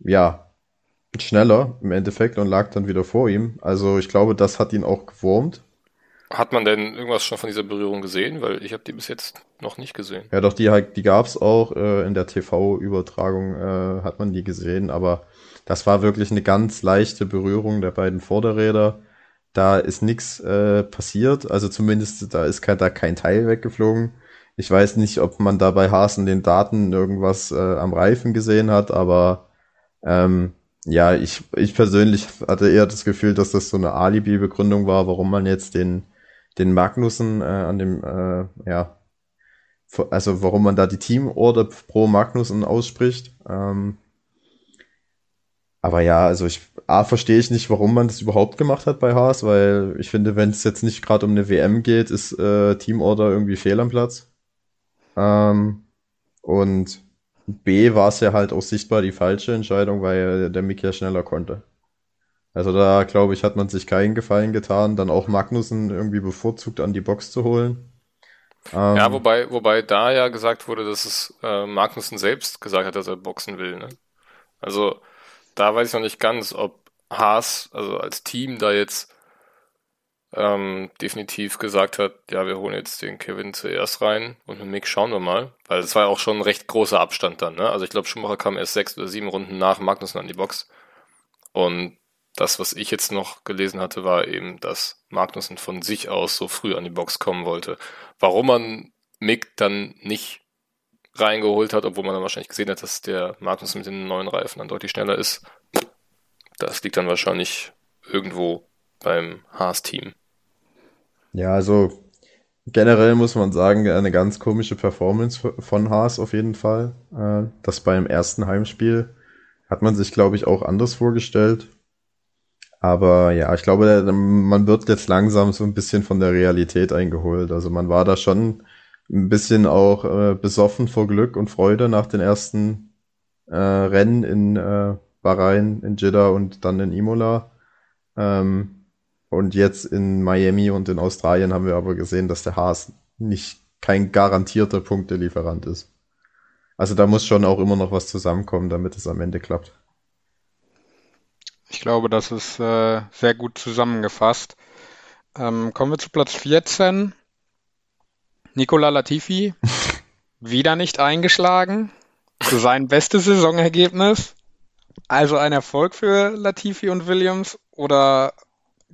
ja schneller im Endeffekt und lag dann wieder vor ihm. Also ich glaube, das hat ihn auch gewurmt. Hat man denn irgendwas schon von dieser Berührung gesehen? Weil ich habe die bis jetzt noch nicht gesehen. Ja, doch, die, die gab es auch. Äh, in der TV-Übertragung äh, hat man die gesehen. Aber das war wirklich eine ganz leichte Berührung der beiden Vorderräder. Da ist nichts äh, passiert. Also zumindest da ist kein, da kein Teil weggeflogen. Ich weiß nicht, ob man da bei Hasen den Daten irgendwas äh, am Reifen gesehen hat, aber ähm, ja, ich, ich persönlich hatte eher das Gefühl, dass das so eine Alibi-Begründung war, warum man jetzt den, den Magnussen äh, an dem, äh, ja, also warum man da die Teamorder pro Magnussen ausspricht. Ähm, aber ja, also ich A, verstehe ich nicht, warum man das überhaupt gemacht hat bei Haas, weil ich finde, wenn es jetzt nicht gerade um eine WM geht, ist äh, Teamorder irgendwie fehl am Platz. Ähm, und B war es ja halt auch sichtbar die falsche Entscheidung, weil der Mick ja schneller konnte. Also da, glaube ich, hat man sich keinen Gefallen getan, dann auch Magnussen irgendwie bevorzugt an die Box zu holen. Ähm, ja, wobei, wobei da ja gesagt wurde, dass es äh, Magnussen selbst gesagt hat, dass er boxen will. Ne? Also da weiß ich noch nicht ganz, ob Haas, also als Team, da jetzt ähm, definitiv gesagt hat, ja, wir holen jetzt den Kevin zuerst rein und mit Mick schauen wir mal. Weil es war ja auch schon ein recht großer Abstand dann. Ne? Also ich glaube, Schumacher kam erst sechs oder sieben Runden nach Magnussen an die Box. Und das, was ich jetzt noch gelesen hatte, war eben, dass Magnussen von sich aus so früh an die Box kommen wollte. Warum man Mick dann nicht reingeholt hat, obwohl man dann wahrscheinlich gesehen hat, dass der Magnus mit den neuen Reifen dann deutlich schneller ist. Das liegt dann wahrscheinlich irgendwo beim Haas-Team. Ja, also generell muss man sagen, eine ganz komische Performance von Haas auf jeden Fall. Äh, das beim ersten Heimspiel hat man sich, glaube ich, auch anders vorgestellt. Aber ja, ich glaube, man wird jetzt langsam so ein bisschen von der Realität eingeholt. Also man war da schon ein bisschen auch äh, besoffen vor Glück und Freude nach den ersten äh, Rennen in äh, Bahrain, in Jeddah und dann in Imola. Ähm, und jetzt in Miami und in Australien haben wir aber gesehen, dass der Haas nicht kein garantierter Punktelieferant ist. Also da muss schon auch immer noch was zusammenkommen, damit es am Ende klappt. Ich glaube, das ist äh, sehr gut zusammengefasst. Ähm, kommen wir zu Platz 14. Nicola Latifi wieder nicht eingeschlagen. Sein bestes Saisonergebnis. Also ein Erfolg für Latifi und Williams oder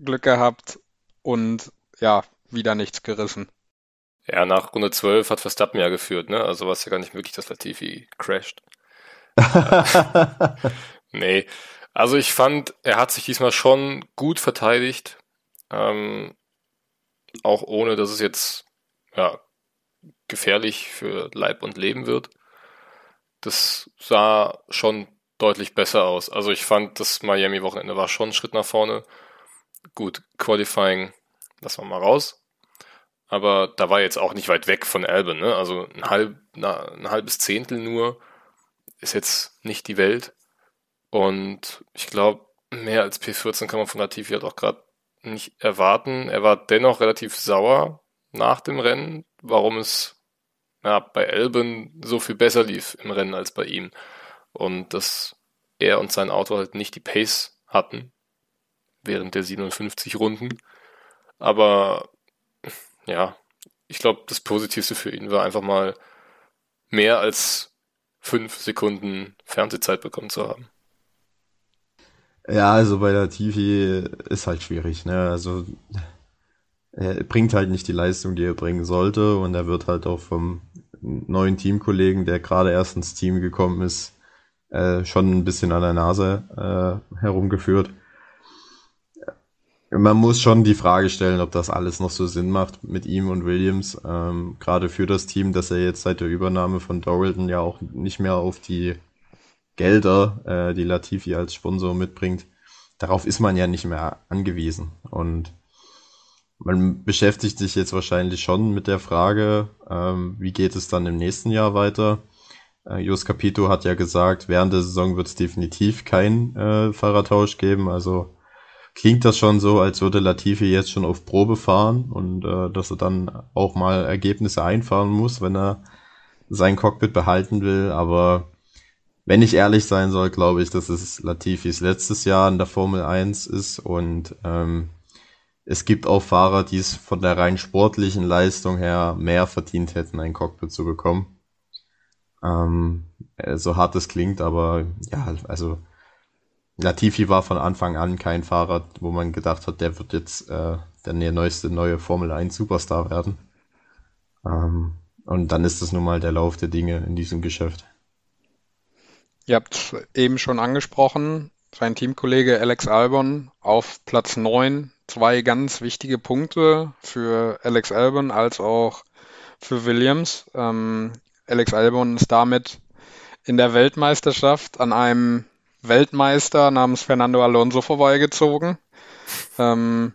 Glück gehabt und ja, wieder nichts gerissen. Ja, nach Runde 12 hat Verstappen ja geführt, ne? Also war es ja gar nicht möglich, dass Latifi crasht. nee. Also ich fand, er hat sich diesmal schon gut verteidigt. Ähm, auch ohne, dass es jetzt ja, gefährlich für Leib und Leben wird. Das sah schon deutlich besser aus. Also ich fand, das Miami-Wochenende war schon ein Schritt nach vorne. Gut, Qualifying lassen wir mal raus. Aber da war jetzt auch nicht weit weg von Albon. Ne? Also ein, halb, na, ein halbes Zehntel nur ist jetzt nicht die Welt. Und ich glaube, mehr als P14 kann man von Latifi halt auch gerade nicht erwarten. Er war dennoch relativ sauer nach dem Rennen, warum es ja, bei Albon so viel besser lief im Rennen als bei ihm. Und dass er und sein Auto halt nicht die Pace hatten während der 57 Runden. Aber ja, ich glaube, das Positivste für ihn war einfach mal mehr als fünf Sekunden Fernsehzeit bekommen zu haben. Ja, also bei der Tifi ist halt schwierig, ne? Also er bringt halt nicht die Leistung, die er bringen sollte und er wird halt auch vom neuen Teamkollegen, der gerade erst ins Team gekommen ist, äh, schon ein bisschen an der Nase äh, herumgeführt. Man muss schon die Frage stellen, ob das alles noch so Sinn macht mit ihm und Williams, ähm, gerade für das Team, dass er jetzt seit der Übernahme von Doralton ja auch nicht mehr auf die Gelder, äh, die Latifi als Sponsor mitbringt, darauf ist man ja nicht mehr angewiesen. Und man beschäftigt sich jetzt wahrscheinlich schon mit der Frage, ähm, wie geht es dann im nächsten Jahr weiter? Äh, Jos Capito hat ja gesagt, während der Saison wird es definitiv keinen äh, Fahrertausch geben. Also klingt das schon so, als würde Latifi jetzt schon auf Probe fahren und äh, dass er dann auch mal Ergebnisse einfahren muss, wenn er sein Cockpit behalten will. Aber wenn ich ehrlich sein soll, glaube ich, dass es Latifis letztes Jahr in der Formel 1 ist und ähm, es gibt auch Fahrer, die es von der rein sportlichen Leistung her mehr verdient hätten, ein Cockpit zu bekommen. Ähm, äh, so hart es klingt, aber ja, also Latifi war von Anfang an kein Fahrer, wo man gedacht hat, der wird jetzt äh, der neueste neue Formel 1 Superstar werden. Ähm, und dann ist das nun mal der Lauf der Dinge in diesem Geschäft. Ihr habt eben schon angesprochen, sein Teamkollege Alex Albon auf Platz 9 zwei ganz wichtige Punkte für Alex Albon als auch für Williams. Ähm, Alex Albon ist damit in der Weltmeisterschaft an einem Weltmeister namens Fernando Alonso vorbeigezogen. Ähm,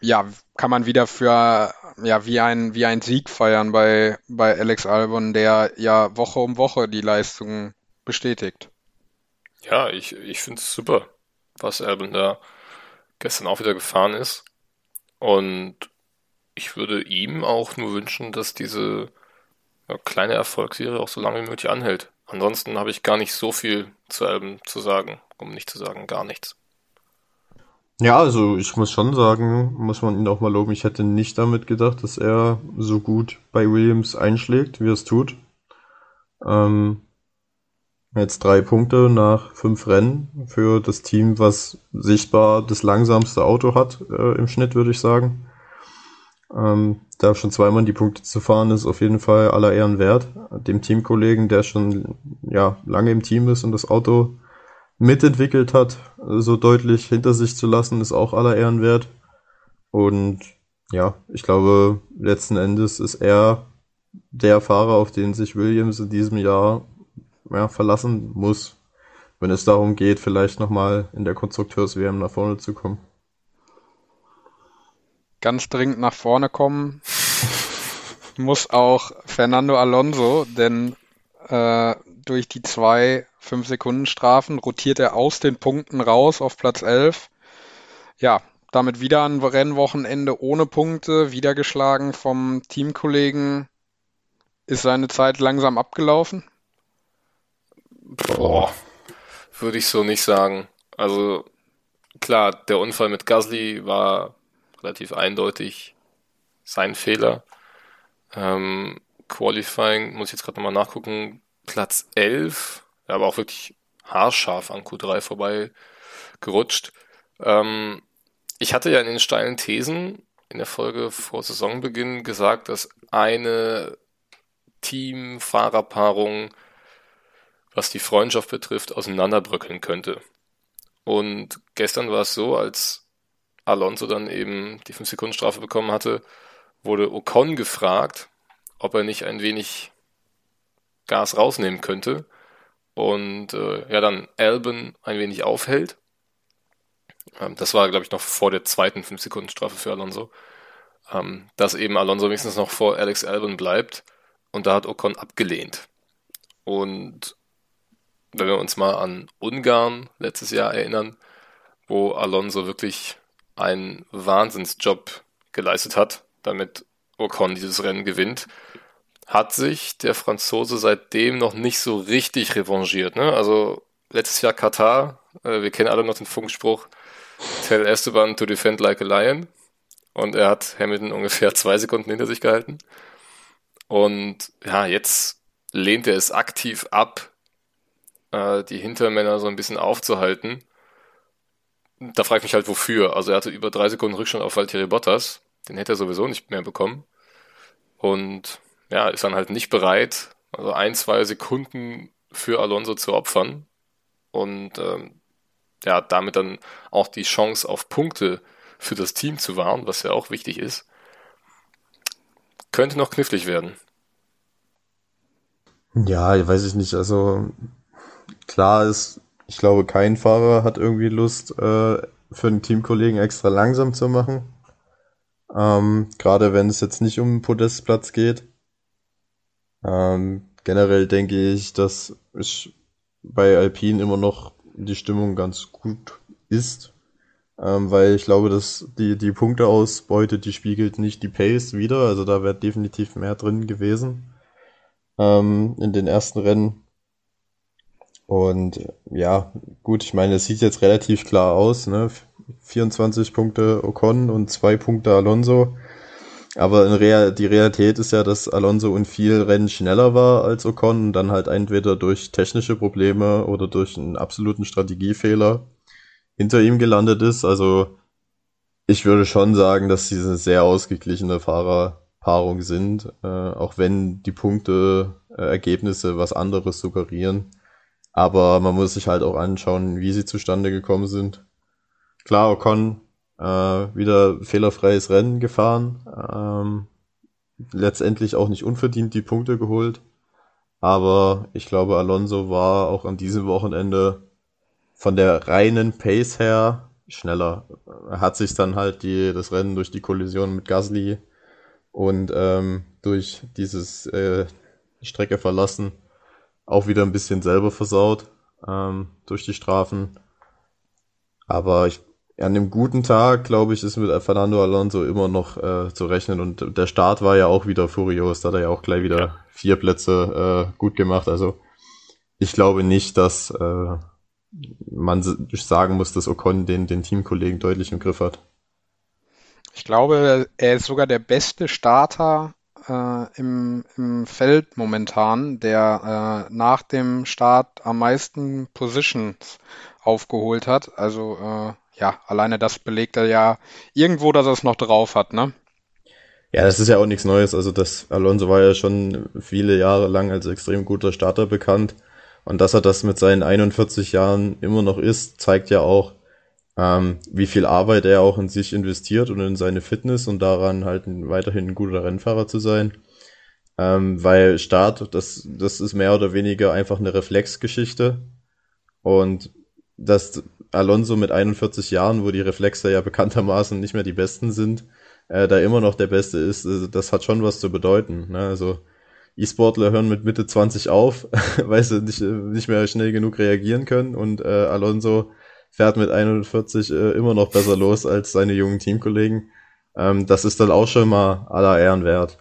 ja, kann man wieder für ja wie ein wie ein Sieg feiern bei bei Alex Albon, der ja Woche um Woche die Leistung bestätigt. Ja, ich ich finde es super, was Albon da gestern auch wieder gefahren ist und ich würde ihm auch nur wünschen, dass diese ja, kleine Erfolgsserie auch so lange wie möglich anhält. Ansonsten habe ich gar nicht so viel zu Alben zu sagen, um nicht zu sagen gar nichts. Ja, also ich muss schon sagen, muss man ihn auch mal loben. Ich hätte nicht damit gedacht, dass er so gut bei Williams einschlägt, wie er es tut. Ähm, jetzt drei Punkte nach fünf Rennen für das Team, was sichtbar das langsamste Auto hat äh, im Schnitt, würde ich sagen. Ähm, da schon zweimal die Punkte zu fahren, ist auf jeden Fall aller Ehren wert. Dem Teamkollegen, der schon ja lange im Team ist und das Auto mitentwickelt hat, so deutlich hinter sich zu lassen, ist auch aller Ehren wert. Und ja, ich glaube, letzten Endes ist er der Fahrer, auf den sich Williams in diesem Jahr ja, verlassen muss, wenn es darum geht, vielleicht nochmal in der Konstrukteurs-WM nach vorne zu kommen. Ganz dringend nach vorne kommen muss auch Fernando Alonso, denn äh, durch die zwei 5-Sekunden-Strafen rotiert er aus den Punkten raus auf Platz 11. Ja, damit wieder ein Rennwochenende ohne Punkte, wieder geschlagen vom Teamkollegen. Ist seine Zeit langsam abgelaufen? Boah, würde ich so nicht sagen. Also klar, der Unfall mit Gasly war relativ eindeutig sein Fehler. Ähm, Qualifying, muss ich jetzt gerade nochmal nachgucken, Platz 11, aber auch wirklich haarscharf an Q3 vorbei gerutscht. Ähm, ich hatte ja in den steilen Thesen in der Folge vor Saisonbeginn gesagt, dass eine Team-Fahrerpaarung, was die Freundschaft betrifft, auseinanderbröckeln könnte. Und gestern war es so, als Alonso dann eben die 5-Sekunden-Strafe bekommen hatte, wurde Ocon gefragt, ob er nicht ein wenig Gas rausnehmen könnte und äh, ja dann Albon ein wenig aufhält. Ähm, das war, glaube ich, noch vor der zweiten 5-Sekunden-Strafe für Alonso. Ähm, dass eben Alonso wenigstens noch vor Alex Albon bleibt und da hat Ocon abgelehnt. Und wenn wir uns mal an Ungarn letztes Jahr erinnern, wo Alonso wirklich einen Wahnsinnsjob geleistet hat, damit Ocon dieses Rennen gewinnt, hat sich der Franzose seitdem noch nicht so richtig revanchiert. Ne? Also letztes Jahr Katar, äh, wir kennen alle noch den Funkspruch, Tell Esteban to defend like a lion. Und er hat Hamilton ungefähr zwei Sekunden hinter sich gehalten. Und ja, jetzt lehnt er es aktiv ab, äh, die Hintermänner so ein bisschen aufzuhalten. Da frage ich mich halt, wofür. Also er hatte über drei Sekunden Rückstand auf Valtteri Bottas. Den hätte er sowieso nicht mehr bekommen. Und ja, ist dann halt nicht bereit, also ein, zwei Sekunden für Alonso zu opfern und ähm, ja, damit dann auch die Chance auf Punkte für das Team zu wahren, was ja auch wichtig ist, könnte noch knifflig werden. Ja, weiß ich nicht. Also klar ist, ich glaube, kein Fahrer hat irgendwie Lust, äh, für einen Teamkollegen extra langsam zu machen. Ähm, Gerade wenn es jetzt nicht um einen Podestplatz geht. Ähm, generell denke ich, dass es bei Alpine immer noch die Stimmung ganz gut ist, ähm, weil ich glaube, dass die, die Punkteausbeute, die spiegelt nicht die Pace wieder, also da wäre definitiv mehr drin gewesen ähm, in den ersten Rennen. Und ja, gut, ich meine, es sieht jetzt relativ klar aus, ne? 24 Punkte Ocon und zwei Punkte Alonso. Aber Real, die Realität ist ja, dass Alonso in vielen Rennen schneller war als Ocon und dann halt entweder durch technische Probleme oder durch einen absoluten Strategiefehler hinter ihm gelandet ist. Also ich würde schon sagen, dass sie eine sehr ausgeglichene Fahrerpaarung sind, äh, auch wenn die Punkte, äh, Ergebnisse was anderes suggerieren. Aber man muss sich halt auch anschauen, wie sie zustande gekommen sind. Klar, Ocon äh, wieder fehlerfreies Rennen gefahren. Ähm, letztendlich auch nicht unverdient die Punkte geholt. Aber ich glaube, Alonso war auch an diesem Wochenende von der reinen Pace her schneller. Er hat sich dann halt die, das Rennen durch die Kollision mit Gasly und ähm, durch dieses äh, Strecke verlassen auch wieder ein bisschen selber versaut ähm, durch die Strafen. Aber ich, an dem guten Tag, glaube ich, ist mit Fernando Alonso immer noch äh, zu rechnen. Und der Start war ja auch wieder furios. Da hat er ja auch gleich wieder vier Plätze äh, gut gemacht. Also ich glaube nicht, dass äh, man sagen muss, dass Ocon den, den Teamkollegen deutlich im Griff hat. Ich glaube, er ist sogar der beste Starter äh, im, im Feld momentan, der äh, nach dem Start am meisten Positions aufgeholt hat. Also äh, ja, alleine das belegt er ja irgendwo, dass er es noch drauf hat, ne? Ja, das ist ja auch nichts Neues. Also das Alonso war ja schon viele Jahre lang als extrem guter Starter bekannt. Und dass er das mit seinen 41 Jahren immer noch ist, zeigt ja auch, ähm, wie viel Arbeit er auch in sich investiert und in seine Fitness und daran halt weiterhin ein guter Rennfahrer zu sein. Ähm, weil Start, das, das ist mehr oder weniger einfach eine Reflexgeschichte. Und dass Alonso mit 41 Jahren, wo die Reflexe ja bekanntermaßen nicht mehr die besten sind, äh, da immer noch der Beste ist, äh, das hat schon was zu bedeuten. Ne? Also E-Sportler hören mit Mitte 20 auf, weil sie nicht, nicht mehr schnell genug reagieren können und äh, Alonso fährt mit 41 äh, immer noch besser los als seine jungen Teamkollegen. Ähm, das ist dann auch schon mal aller Ehren wert.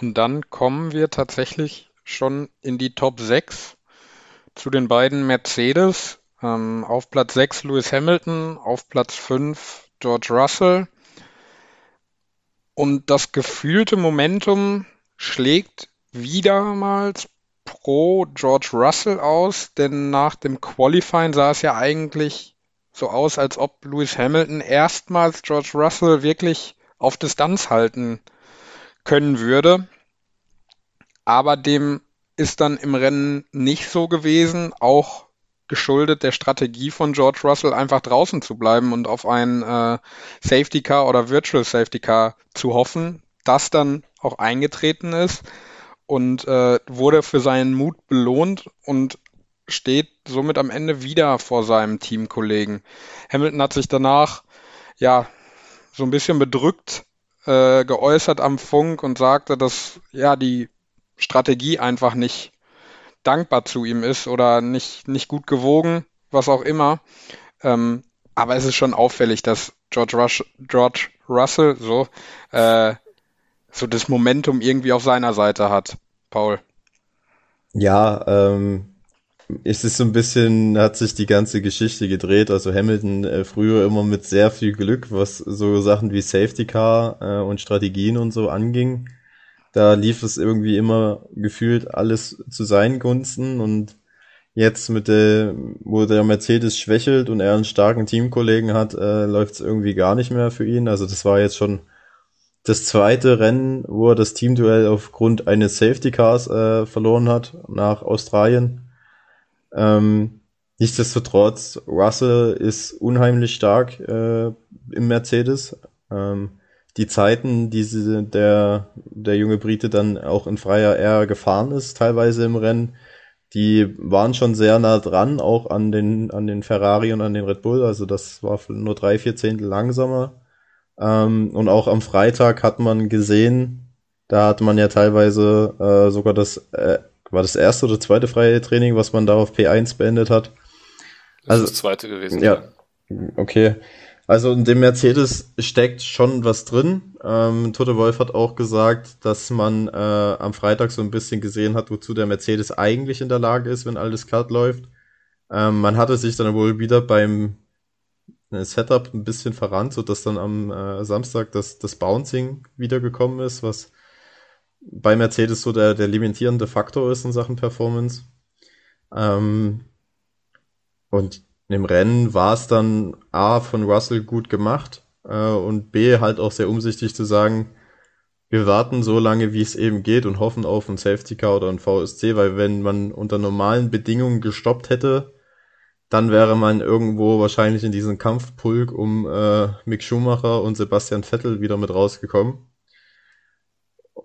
Und dann kommen wir tatsächlich schon in die Top 6 zu den beiden Mercedes. Ähm, auf Platz 6 Lewis Hamilton, auf Platz 5 George Russell. Und das gefühlte Momentum schlägt wiedermals pro George Russell aus, denn nach dem Qualifying sah es ja eigentlich so aus, als ob Lewis Hamilton erstmals George Russell wirklich auf Distanz halten können würde. Aber dem ist dann im Rennen nicht so gewesen, auch geschuldet der Strategie von George Russell, einfach draußen zu bleiben und auf ein äh, Safety Car oder Virtual Safety Car zu hoffen, das dann auch eingetreten ist und äh, wurde für seinen Mut belohnt und steht somit am Ende wieder vor seinem Teamkollegen. Hamilton hat sich danach ja so ein bisschen bedrückt äh, geäußert am Funk und sagte, dass ja die Strategie einfach nicht dankbar zu ihm ist oder nicht, nicht gut gewogen, was auch immer. Ähm, aber es ist schon auffällig, dass George, Rush, George Russell so äh, so das Momentum irgendwie auf seiner Seite hat, Paul. Ja, ähm, es ist so ein bisschen, hat sich die ganze Geschichte gedreht. Also Hamilton äh, früher immer mit sehr viel Glück, was so Sachen wie Safety Car äh, und Strategien und so anging. Da lief es irgendwie immer gefühlt alles zu seinen Gunsten und jetzt mit der, wo der Mercedes schwächelt und er einen starken Teamkollegen hat, äh, läuft es irgendwie gar nicht mehr für ihn. Also das war jetzt schon das zweite Rennen, wo er das Teamduell aufgrund eines Safety Cars äh, verloren hat nach Australien. Ähm, nichtsdestotrotz, Russell ist unheimlich stark äh, im Mercedes. Ähm, die Zeiten, die sie, der, der junge Brite dann auch in freier Air gefahren ist, teilweise im Rennen, die waren schon sehr nah dran, auch an den, an den Ferrari und an den Red Bull. Also das war nur drei, vier Zehntel langsamer. Ähm, und auch am Freitag hat man gesehen, da hat man ja teilweise äh, sogar das, äh, war das erste oder zweite freie Training, was man da auf P1 beendet hat. Das also, ist das zweite gewesen. Ja, okay. Also in dem Mercedes steckt schon was drin. Ähm, Tote Wolf hat auch gesagt, dass man äh, am Freitag so ein bisschen gesehen hat, wozu der Mercedes eigentlich in der Lage ist, wenn alles glatt läuft. Ähm, man hatte sich dann wohl wieder beim Setup ein bisschen verrannt, so dass dann am äh, Samstag das, das Bouncing wiedergekommen ist, was bei Mercedes so der, der limitierende Faktor ist in Sachen Performance. Ähm, und im Rennen war es dann A von Russell gut gemacht äh, und B halt auch sehr umsichtig zu sagen, wir warten so lange, wie es eben geht und hoffen auf ein Safety Car oder ein VSC, weil wenn man unter normalen Bedingungen gestoppt hätte, dann wäre man irgendwo wahrscheinlich in diesen Kampfpulk um äh, Mick Schumacher und Sebastian Vettel wieder mit rausgekommen.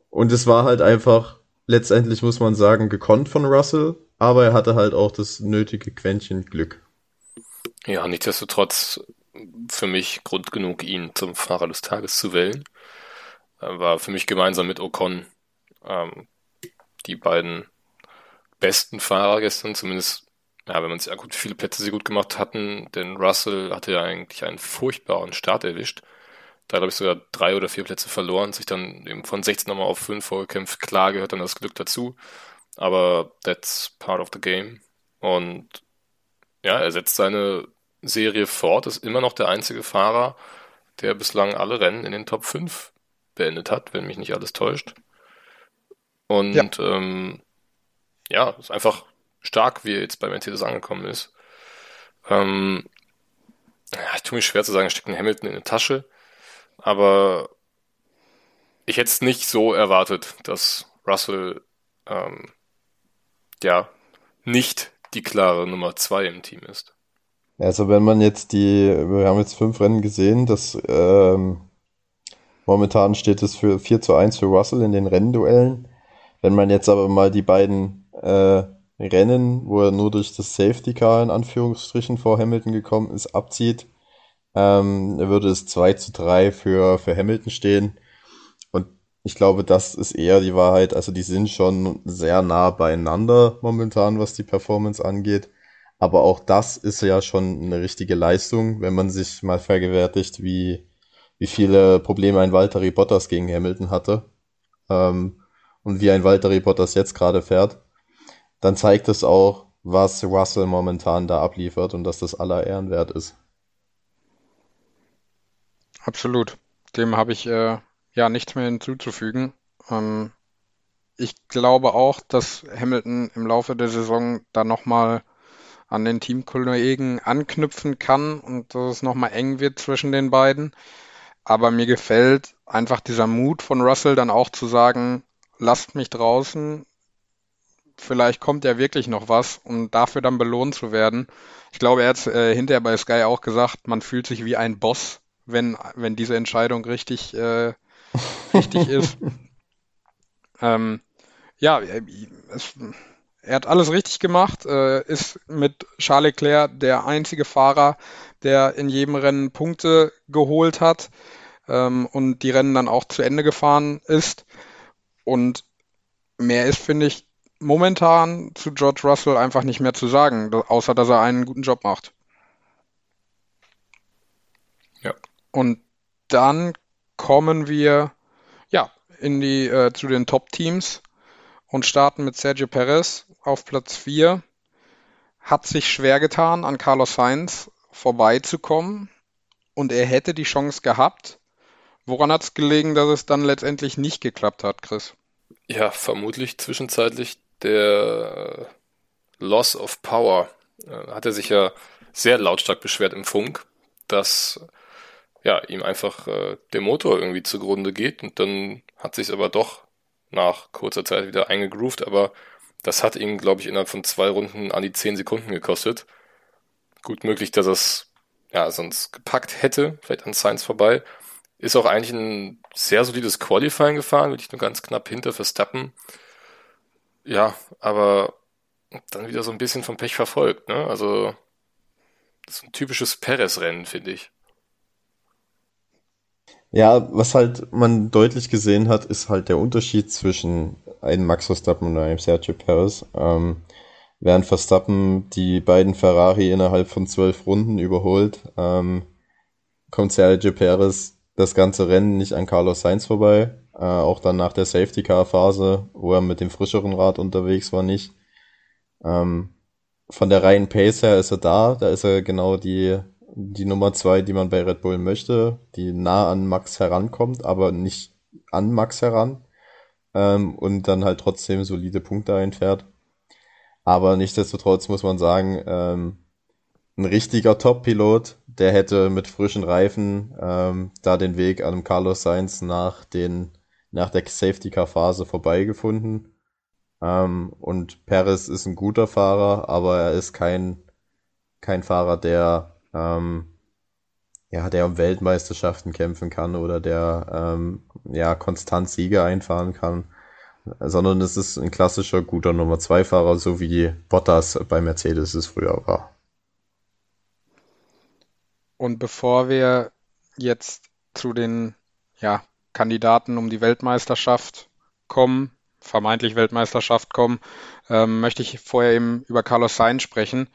Und es war halt einfach, letztendlich muss man sagen, gekonnt von Russell, aber er hatte halt auch das nötige Quäntchen Glück. Ja, nichtsdestotrotz für mich Grund genug, ihn zum Fahrer des Tages zu wählen. War für mich gemeinsam mit Ocon ähm, die beiden besten Fahrer gestern, zumindest, ja, wenn man sich anguckt, viele Plätze sie gut gemacht hatten, denn Russell hatte ja eigentlich einen furchtbaren Start erwischt. Da glaube ich sogar drei oder vier Plätze verloren, sich dann eben von 16 nochmal auf 5 vorgekämpft. Klar gehört dann das Glück dazu, aber that's part of the game. Und ja, er setzt seine Serie fort, ist immer noch der einzige Fahrer, der bislang alle Rennen in den Top 5 beendet hat, wenn mich nicht alles täuscht. Und ja, ähm, ja ist einfach stark, wie er jetzt bei Mercedes angekommen ist. Ähm, ja, ich tue mich schwer zu sagen, steckt ein Hamilton in eine Tasche, aber ich hätte es nicht so erwartet, dass Russell ähm, ja nicht die klare Nummer 2 im Team ist. Also wenn man jetzt die, wir haben jetzt fünf Rennen gesehen, das ähm, momentan steht es für 4 zu 1 für Russell in den Rennduellen. Wenn man jetzt aber mal die beiden äh, Rennen, wo er nur durch das Safety Car in Anführungsstrichen vor Hamilton gekommen ist, abzieht, ähm, würde es 2 zu 3 für, für Hamilton stehen. Und ich glaube, das ist eher die Wahrheit. Also die sind schon sehr nah beieinander momentan, was die Performance angeht. Aber auch das ist ja schon eine richtige Leistung, wenn man sich mal vergewärtigt, wie, wie viele Probleme ein Walter Bottas gegen Hamilton hatte. Ähm, und wie ein Walter Bottas jetzt gerade fährt. Dann zeigt es auch, was Russell momentan da abliefert und dass das aller Ehren wert ist. Absolut. Dem habe ich äh, ja nichts mehr hinzuzufügen. Ähm, ich glaube auch, dass Hamilton im Laufe der Saison da nochmal an den Teamkollegen anknüpfen kann und dass es nochmal eng wird zwischen den beiden. Aber mir gefällt einfach dieser Mut von Russell dann auch zu sagen, lasst mich draußen, vielleicht kommt ja wirklich noch was und dafür dann belohnt zu werden. Ich glaube, er hat äh, hinterher bei Sky auch gesagt, man fühlt sich wie ein Boss, wenn, wenn diese Entscheidung richtig, äh, richtig ist. Ähm, ja, es, er hat alles richtig gemacht, äh, ist mit Charles Leclerc der einzige Fahrer, der in jedem Rennen Punkte geholt hat ähm, und die Rennen dann auch zu Ende gefahren ist. Und mehr ist, finde ich, momentan zu George Russell einfach nicht mehr zu sagen, außer dass er einen guten Job macht. Ja. Und dann kommen wir ja in die äh, zu den Top-Teams und starten mit Sergio Perez auf Platz 4. Hat sich schwer getan, an Carlos Sainz vorbeizukommen und er hätte die Chance gehabt. Woran hat es gelegen, dass es dann letztendlich nicht geklappt hat, Chris? Ja, vermutlich zwischenzeitlich der Loss of Power. Äh, hat er sich ja sehr lautstark beschwert im Funk, dass ja, ihm einfach äh, der Motor irgendwie zugrunde geht und dann hat sich aber doch nach kurzer Zeit wieder eingegroovt, aber das hat ihn, glaube ich, innerhalb von zwei Runden an die zehn Sekunden gekostet. Gut möglich, dass es ja sonst gepackt hätte, vielleicht an Science vorbei. Ist auch eigentlich ein sehr solides Qualifying gefahren, wirklich nur ganz knapp hinter Verstappen. Ja, aber dann wieder so ein bisschen vom Pech verfolgt, ne? Also, das ist ein typisches Perez-Rennen, finde ich. Ja, was halt man deutlich gesehen hat, ist halt der Unterschied zwischen einem Max Verstappen und einem Sergio Perez. Ähm, während Verstappen die beiden Ferrari innerhalb von zwölf Runden überholt, ähm, kommt Sergio Perez das ganze Rennen nicht an Carlos Sainz vorbei. Äh, auch dann nach der Safety Car Phase, wo er mit dem frischeren Rad unterwegs war, nicht. Ähm, von der reinen Pace her ist er da, da ist er genau die die Nummer zwei, die man bei Red Bull möchte, die nah an Max herankommt, aber nicht an Max heran ähm, und dann halt trotzdem solide Punkte einfährt. Aber nichtsdestotrotz muss man sagen, ähm, ein richtiger Top-Pilot, der hätte mit frischen Reifen ähm, da den Weg an Carlos Sainz nach den nach der Safety Car Phase vorbeigefunden. Ähm, und Perez ist ein guter Fahrer, aber er ist kein kein Fahrer, der ähm, ja, der um Weltmeisterschaften kämpfen kann oder der ähm, ja konstant Siege einfahren kann. sondern es ist ein klassischer guter Nummer 2 Fahrer, so wie Bottas bei Mercedes es früher war. Und bevor wir jetzt zu den ja, Kandidaten um die Weltmeisterschaft kommen, vermeintlich Weltmeisterschaft kommen, ähm, möchte ich vorher eben über Carlos Sainz sprechen,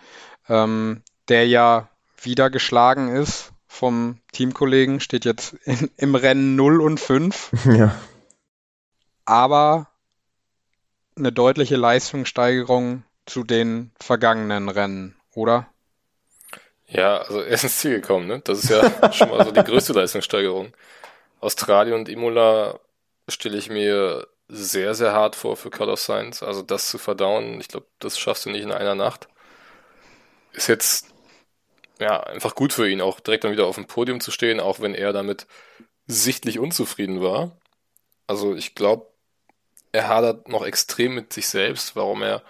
ähm, der ja wieder geschlagen ist vom Teamkollegen, steht jetzt in, im Rennen 0 und 5. Ja. Aber eine deutliche Leistungssteigerung zu den vergangenen Rennen, oder? Ja, also er ist ins Ziel gekommen, ne? Das ist ja schon mal so die größte Leistungssteigerung. Australien und Imola stelle ich mir sehr, sehr hart vor für Carlos Sainz. Also das zu verdauen, ich glaube, das schaffst du nicht in einer Nacht. Ist jetzt ja einfach gut für ihn, auch direkt dann wieder auf dem Podium zu stehen, auch wenn er damit sichtlich unzufrieden war. Also ich glaube, er hadert noch extrem mit sich selbst, warum er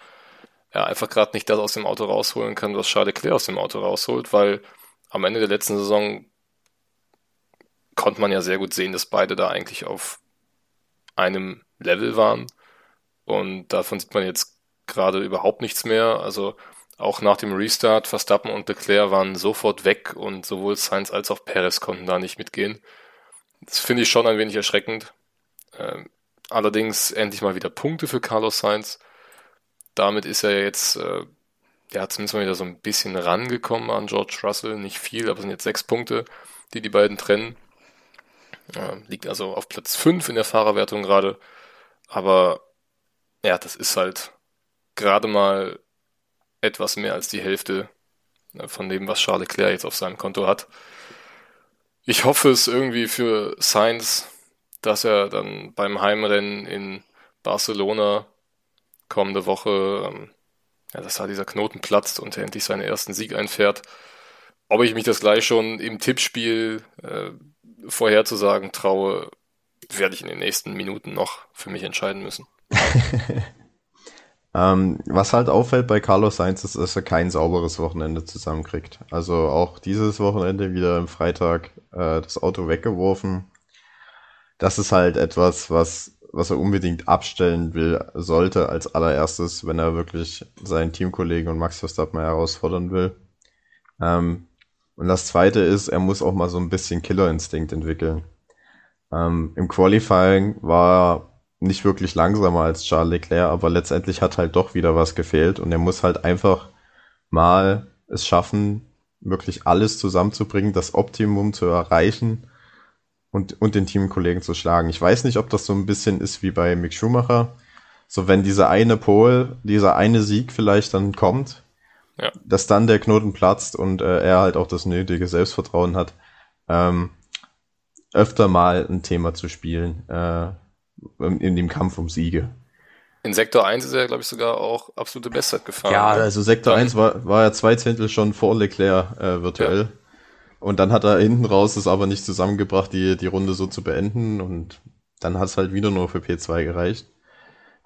ja, einfach gerade nicht das aus dem Auto rausholen kann, was Charles Leclerc aus dem Auto rausholt, weil am Ende der letzten Saison konnte man ja sehr gut sehen, dass beide da eigentlich auf einem Level waren. Und davon sieht man jetzt gerade überhaupt nichts mehr. Also auch nach dem Restart, Verstappen und Leclerc waren sofort weg und sowohl Sainz als auch Perez konnten da nicht mitgehen. Das finde ich schon ein wenig erschreckend. Ähm, allerdings endlich mal wieder Punkte für Carlos Sainz. Damit ist er jetzt, äh, ja, zumindest mal wieder so ein bisschen rangekommen an George Russell. Nicht viel, aber es sind jetzt sechs Punkte, die die beiden trennen. Äh, liegt also auf Platz 5 in der Fahrerwertung gerade. Aber ja, das ist halt gerade mal etwas mehr als die Hälfte äh, von dem, was Charles Leclerc jetzt auf seinem Konto hat. Ich hoffe es irgendwie für Sainz, dass er dann beim Heimrennen in Barcelona kommende Woche, ähm, ja, dass da dieser Knoten platzt und er endlich seinen ersten Sieg einfährt. Ob ich mich das gleich schon im Tippspiel äh, vorherzusagen traue, werde ich in den nächsten Minuten noch für mich entscheiden müssen. ähm, was halt auffällt bei Carlos Sainz ist, dass er kein sauberes Wochenende zusammenkriegt. Also auch dieses Wochenende wieder am Freitag äh, das Auto weggeworfen. Das ist halt etwas, was, was er unbedingt abstellen will, sollte als allererstes, wenn er wirklich seinen Teamkollegen und Max Verstappen herausfordern will. Ähm, und das zweite ist, er muss auch mal so ein bisschen Killerinstinkt entwickeln. Ähm, Im Qualifying war er nicht wirklich langsamer als Charles Leclerc, aber letztendlich hat halt doch wieder was gefehlt und er muss halt einfach mal es schaffen, wirklich alles zusammenzubringen, das Optimum zu erreichen und, und den Teamkollegen zu schlagen. Ich weiß nicht, ob das so ein bisschen ist wie bei Mick Schumacher. So, wenn dieser eine Pole, dieser eine Sieg vielleicht dann kommt, ja. dass dann der Knoten platzt und äh, er halt auch das nötige Selbstvertrauen hat, ähm, öfter mal ein Thema zu spielen äh, in dem Kampf um Siege. In Sektor 1 ist er, glaube ich, sogar auch absolute Bestzeit gefahren. Ja, ne? also Sektor dann, 1 war, war ja zwei Zehntel schon vor Leclerc äh, virtuell. Und dann hat er hinten raus es aber nicht zusammengebracht, die, die Runde so zu beenden. Und dann hat es halt wieder nur für P2 gereicht.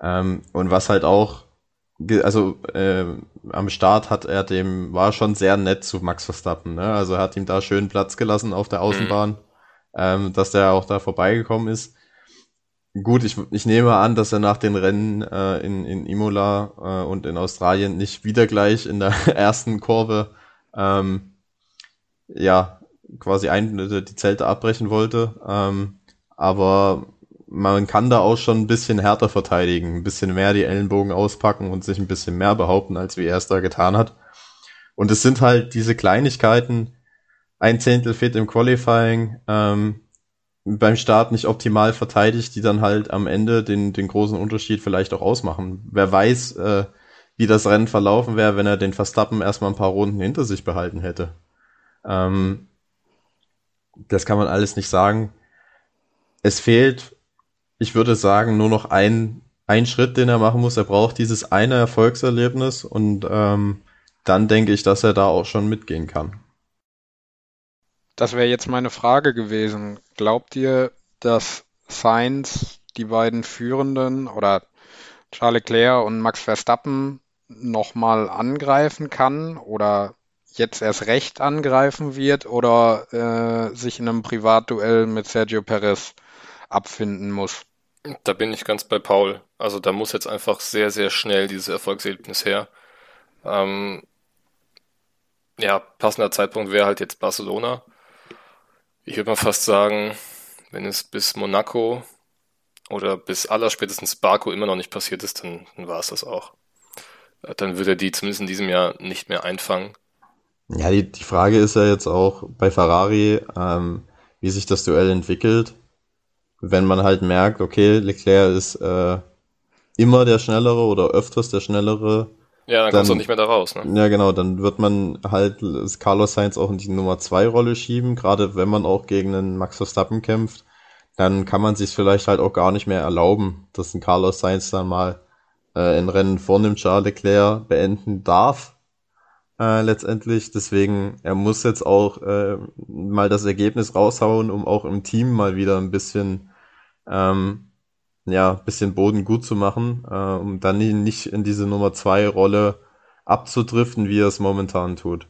Ähm, und was halt auch also äh, am Start hat er dem, war schon sehr nett zu Max Verstappen, ne? Also er hat ihm da schön Platz gelassen auf der Außenbahn, mhm. ähm, dass der auch da vorbeigekommen ist. Gut, ich, ich nehme an, dass er nach den Rennen äh, in, in Imola äh, und in Australien nicht wieder gleich in der ersten Kurve ähm, ja quasi ein, die Zelte abbrechen wollte. Ähm, aber man kann da auch schon ein bisschen härter verteidigen, ein bisschen mehr die Ellenbogen auspacken und sich ein bisschen mehr behaupten, als wie er es da getan hat. Und es sind halt diese Kleinigkeiten, ein Zehntel fehlt im Qualifying, ähm, beim Start nicht optimal verteidigt, die dann halt am Ende den, den großen Unterschied vielleicht auch ausmachen. Wer weiß, äh, wie das Rennen verlaufen wäre, wenn er den Verstappen erstmal ein paar Runden hinter sich behalten hätte. Ähm, das kann man alles nicht sagen. Es fehlt ich würde sagen, nur noch ein, ein Schritt, den er machen muss. Er braucht dieses eine Erfolgserlebnis und ähm, dann denke ich, dass er da auch schon mitgehen kann. Das wäre jetzt meine Frage gewesen. Glaubt ihr, dass Sainz die beiden Führenden oder Charles Leclerc und Max Verstappen nochmal angreifen kann oder jetzt erst recht angreifen wird oder äh, sich in einem Privatduell mit Sergio Perez abfinden muss? Da bin ich ganz bei Paul. Also da muss jetzt einfach sehr, sehr schnell dieses Erfolgserlebnis her. Ähm, ja, passender Zeitpunkt wäre halt jetzt Barcelona. Ich würde mal fast sagen, wenn es bis Monaco oder bis allerspätestens Baku immer noch nicht passiert ist, dann, dann war es das auch. Äh, dann würde er die zumindest in diesem Jahr nicht mehr einfangen. Ja, die, die Frage ist ja jetzt auch bei Ferrari, ähm, wie sich das Duell entwickelt. Wenn man halt merkt, okay, Leclerc ist äh, immer der Schnellere oder öfters der Schnellere. Ja, dann, dann kommst du nicht mehr da raus. Ne? Ja, genau, dann wird man halt Carlos Sainz auch in die Nummer 2 Rolle schieben, gerade wenn man auch gegen einen Max Verstappen kämpft dann kann man sich vielleicht halt auch gar nicht mehr erlauben, dass ein Carlos Sainz dann mal äh, ein Rennen vor dem Charles Leclerc beenden darf. Äh, letztendlich. Deswegen, er muss jetzt auch äh, mal das Ergebnis raushauen, um auch im Team mal wieder ein bisschen, ähm, ja, bisschen Boden gut zu machen, äh, um dann nicht in diese Nummer zwei Rolle abzudriften, wie er es momentan tut.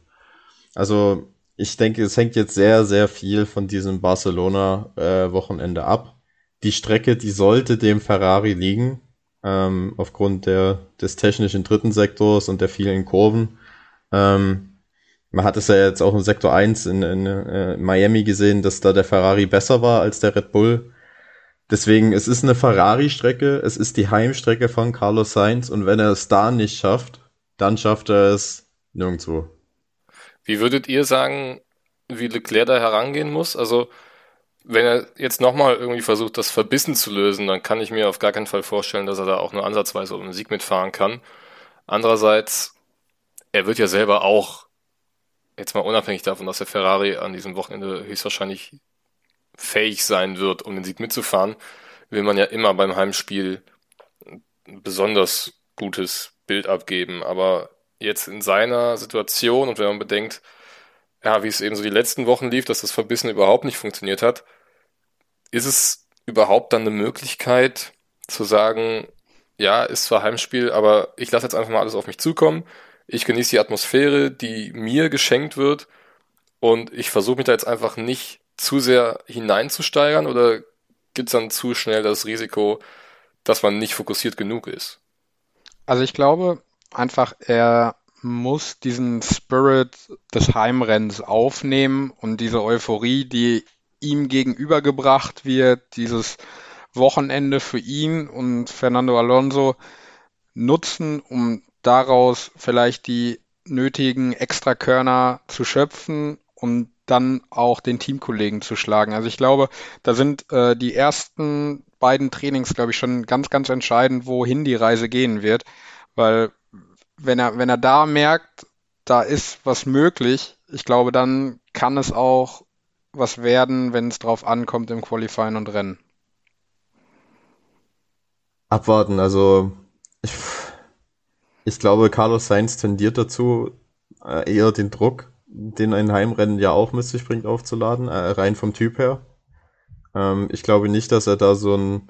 Also ich denke, es hängt jetzt sehr, sehr viel von diesem Barcelona-Wochenende äh, ab. Die Strecke, die sollte dem Ferrari liegen, ähm, aufgrund der, des technischen dritten Sektors und der vielen Kurven. Ähm, man hat es ja jetzt auch im Sektor 1 in, in äh, Miami gesehen, dass da der Ferrari besser war als der Red Bull. Deswegen, es ist eine Ferrari-Strecke, es ist die Heimstrecke von Carlos Sainz und wenn er es da nicht schafft, dann schafft er es nirgendwo. Wie würdet ihr sagen, wie Leclerc da herangehen muss? Also, wenn er jetzt nochmal irgendwie versucht, das verbissen zu lösen, dann kann ich mir auf gar keinen Fall vorstellen, dass er da auch nur ansatzweise um den Sieg mitfahren kann. Andererseits, er wird ja selber auch, jetzt mal unabhängig davon, dass der Ferrari an diesem Wochenende höchstwahrscheinlich fähig sein wird, um den Sieg mitzufahren, will man ja immer beim Heimspiel ein besonders gutes Bild abgeben. Aber jetzt in seiner Situation und wenn man bedenkt, ja, wie es eben so die letzten Wochen lief, dass das Verbissen überhaupt nicht funktioniert hat, ist es überhaupt dann eine Möglichkeit zu sagen, ja, ist zwar Heimspiel, aber ich lasse jetzt einfach mal alles auf mich zukommen. Ich genieße die Atmosphäre, die mir geschenkt wird und ich versuche mich da jetzt einfach nicht zu sehr hineinzusteigern oder gibt es dann zu schnell das Risiko, dass man nicht fokussiert genug ist? Also ich glaube, einfach, er muss diesen Spirit des Heimrennens aufnehmen und diese Euphorie, die ihm gegenübergebracht wird, dieses Wochenende für ihn und Fernando Alonso nutzen, um daraus vielleicht die nötigen Extrakörner zu schöpfen und dann auch den Teamkollegen zu schlagen. Also ich glaube, da sind äh, die ersten beiden Trainings, glaube ich, schon ganz, ganz entscheidend, wohin die Reise gehen wird, weil wenn er, wenn er da merkt, da ist was möglich, ich glaube, dann kann es auch was werden, wenn es drauf ankommt im Qualifying und Rennen. Abwarten, also ich, ich glaube, Carlos Sainz tendiert dazu, äh, eher den Druck, den ein Heimrennen ja auch mit sich bringt, aufzuladen, äh, rein vom Typ her. Ähm, ich glaube nicht, dass er da so ein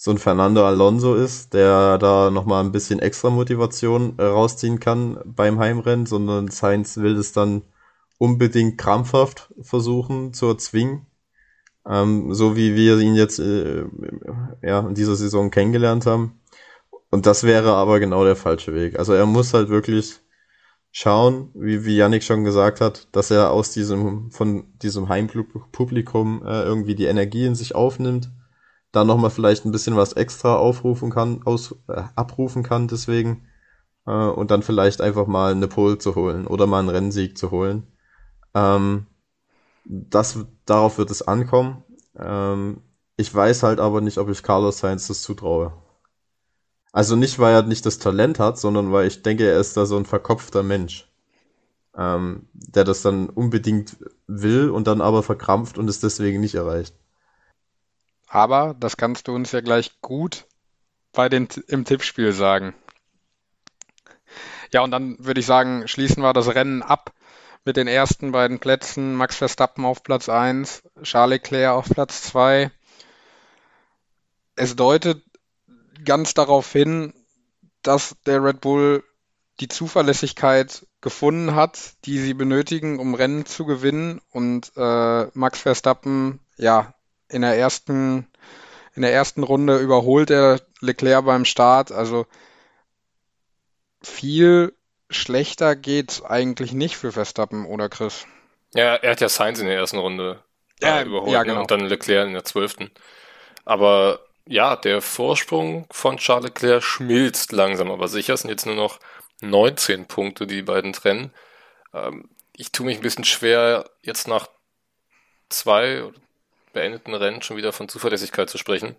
so ein Fernando Alonso ist, der da nochmal ein bisschen extra Motivation äh, rausziehen kann beim Heimrennen, sondern Sainz will es dann unbedingt krampfhaft versuchen zu erzwingen. Ähm, so wie wir ihn jetzt äh, ja, in dieser Saison kennengelernt haben. Und das wäre aber genau der falsche Weg. Also er muss halt wirklich schauen, wie, wie Yannick schon gesagt hat, dass er aus diesem, von diesem Heimpublikum äh, irgendwie die Energie in sich aufnimmt da nochmal vielleicht ein bisschen was extra aufrufen kann, aus, äh, abrufen kann deswegen. Äh, und dann vielleicht einfach mal eine Pole zu holen oder mal einen Rennsieg zu holen. Ähm, das, darauf wird es ankommen. Ähm, ich weiß halt aber nicht, ob ich Carlos Sainz das zutraue. Also nicht, weil er nicht das Talent hat, sondern weil ich denke, er ist da so ein verkopfter Mensch, ähm, der das dann unbedingt will und dann aber verkrampft und es deswegen nicht erreicht. Aber das kannst du uns ja gleich gut bei den, im Tippspiel sagen. Ja, und dann würde ich sagen, schließen wir das Rennen ab mit den ersten beiden Plätzen. Max Verstappen auf Platz 1, Charles Leclerc auf Platz 2. Es deutet ganz darauf hin, dass der Red Bull die Zuverlässigkeit gefunden hat, die sie benötigen, um Rennen zu gewinnen. Und äh, Max Verstappen, ja, in der ersten, In der ersten Runde überholt er Leclerc beim Start. Also viel schlechter geht's eigentlich nicht für Verstappen, oder Chris? Ja, er hat ja Sainz in der ersten Runde Ja, äh, überholt ja, ne? genau. und dann Leclerc in der zwölften. Aber ja, der Vorsprung von Charles Leclerc schmilzt langsam, aber sicher sind jetzt nur noch 19 Punkte, die die beiden trennen. Ähm, ich tue mich ein bisschen schwer, jetzt nach zwei beendeten Rennen schon wieder von Zuverlässigkeit zu sprechen.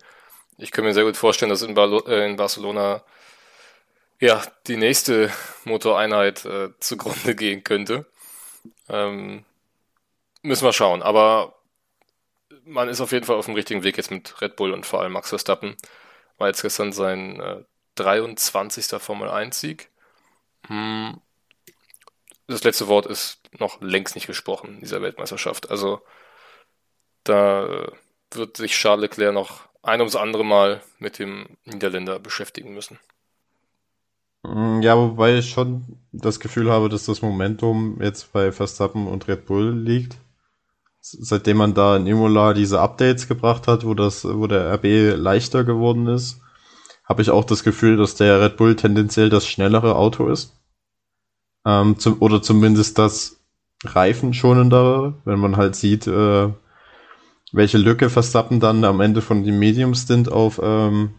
Ich kann mir sehr gut vorstellen, dass in, Barlo äh, in Barcelona ja die nächste Motoreinheit äh, zugrunde gehen könnte. Ähm, müssen wir schauen. Aber man ist auf jeden Fall auf dem richtigen Weg jetzt mit Red Bull und vor allem Max Verstappen. War jetzt gestern sein äh, 23. Formel 1 Sieg. Hm. Das letzte Wort ist noch längst nicht gesprochen in dieser Weltmeisterschaft. Also da äh, wird sich Charles Leclerc noch ein ums andere Mal mit dem Niederländer beschäftigen müssen. Mm, Ja, wobei ich schon das Gefühl habe, dass das Momentum jetzt bei Verstappen und Red Bull liegt. Seitdem man da in Imola diese Updates gebracht hat, wo das, wo der RB leichter geworden ist, habe ich auch das Gefühl, dass der Red Bull tendenziell das schnellere Auto ist. Ähm, zum, oder zumindest das reifenschonendere, wenn man halt sieht, äh, welche Lücke Verstappen dann am Ende von dem Medium Stint auf ähm,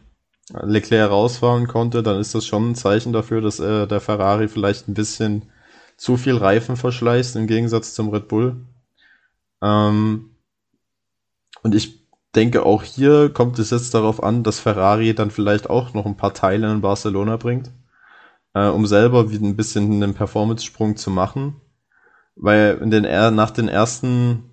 Leclerc rausfahren konnte, dann ist das schon ein Zeichen dafür, dass äh, der Ferrari vielleicht ein bisschen zu viel Reifen verschleißt im Gegensatz zum Red Bull. Ähm, und ich denke, auch hier kommt es jetzt darauf an, dass Ferrari dann vielleicht auch noch ein paar Teile in Barcelona bringt, äh, um selber wieder ein bisschen einen Performance-Sprung zu machen. Weil in den, nach den ersten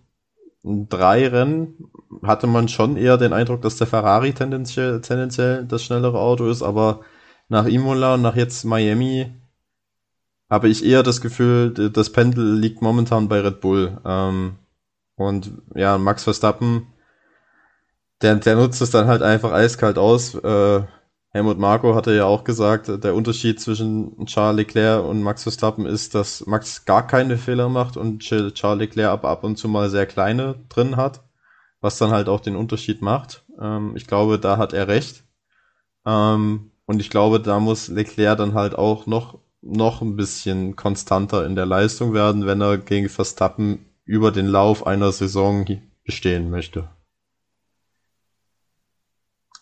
drei Rennen hatte man schon eher den Eindruck, dass der Ferrari tendenziell, tendenziell das schnellere Auto ist, aber nach Imola und nach jetzt Miami habe ich eher das Gefühl, das Pendel liegt momentan bei Red Bull. Ähm, und ja, Max Verstappen, der, der nutzt es dann halt einfach eiskalt aus. Äh, Helmut Marko hatte ja auch gesagt, der Unterschied zwischen Charles Leclerc und Max Verstappen ist, dass Max gar keine Fehler macht und Ch- Charles Leclerc ab, ab und zu mal sehr kleine drin hat, was dann halt auch den Unterschied macht. Ähm, ich glaube, da hat er recht. Ähm, und ich glaube, da muss Leclerc dann halt auch noch, noch ein bisschen konstanter in der Leistung werden, wenn er gegen Verstappen über den Lauf einer Saison bestehen möchte.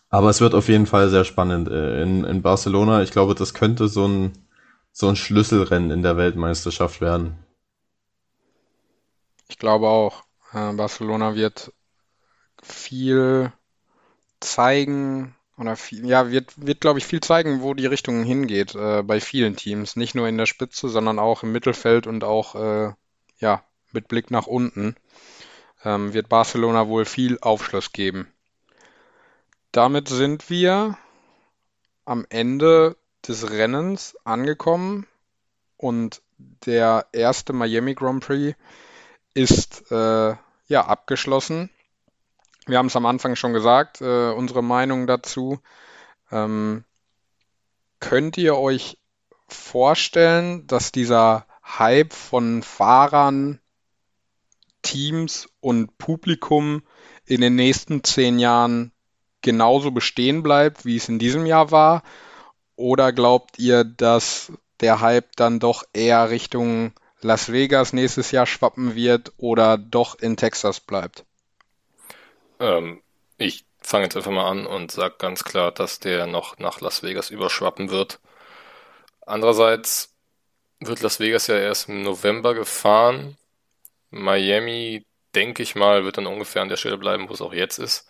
Aber es wird auf jeden Fall sehr spannend äh, in, in Barcelona. Ich glaube, das könnte so ein, so ein Schlüsselrennen in der Weltmeisterschaft werden. Ich glaube auch, äh, Barcelona wird viel zeigen oder viel, ja, wird, wird, glaube ich, viel zeigen, wo die Richtung hingeht, äh, bei vielen Teams. Nicht nur in der Spitze, sondern auch im Mittelfeld und auch, äh, ja, mit Blick nach unten, ähm, wird Barcelona wohl viel Aufschluss geben. Damit sind wir am Ende des Rennens angekommen und der erste Miami Grand Prix ist äh, ja abgeschlossen. Wir haben es am Anfang schon gesagt, äh, unsere Meinung dazu. Ähm, könnt ihr euch vorstellen, dass dieser Hype von Fahrern, Teams und Publikum in den nächsten zehn Jahren genauso bestehen bleibt, wie es in diesem Jahr war? Oder glaubt ihr, dass der Hype dann doch eher Richtung Las Vegas nächstes Jahr schwappen wird oder doch in Texas bleibt? Ähm, ich fange jetzt einfach mal an und sage ganz klar, dass der noch nach Las Vegas überschwappen wird. Andererseits wird Las Vegas ja erst im November gefahren. Miami, denke ich mal, wird dann ungefähr an der Stelle bleiben, wo es auch jetzt ist.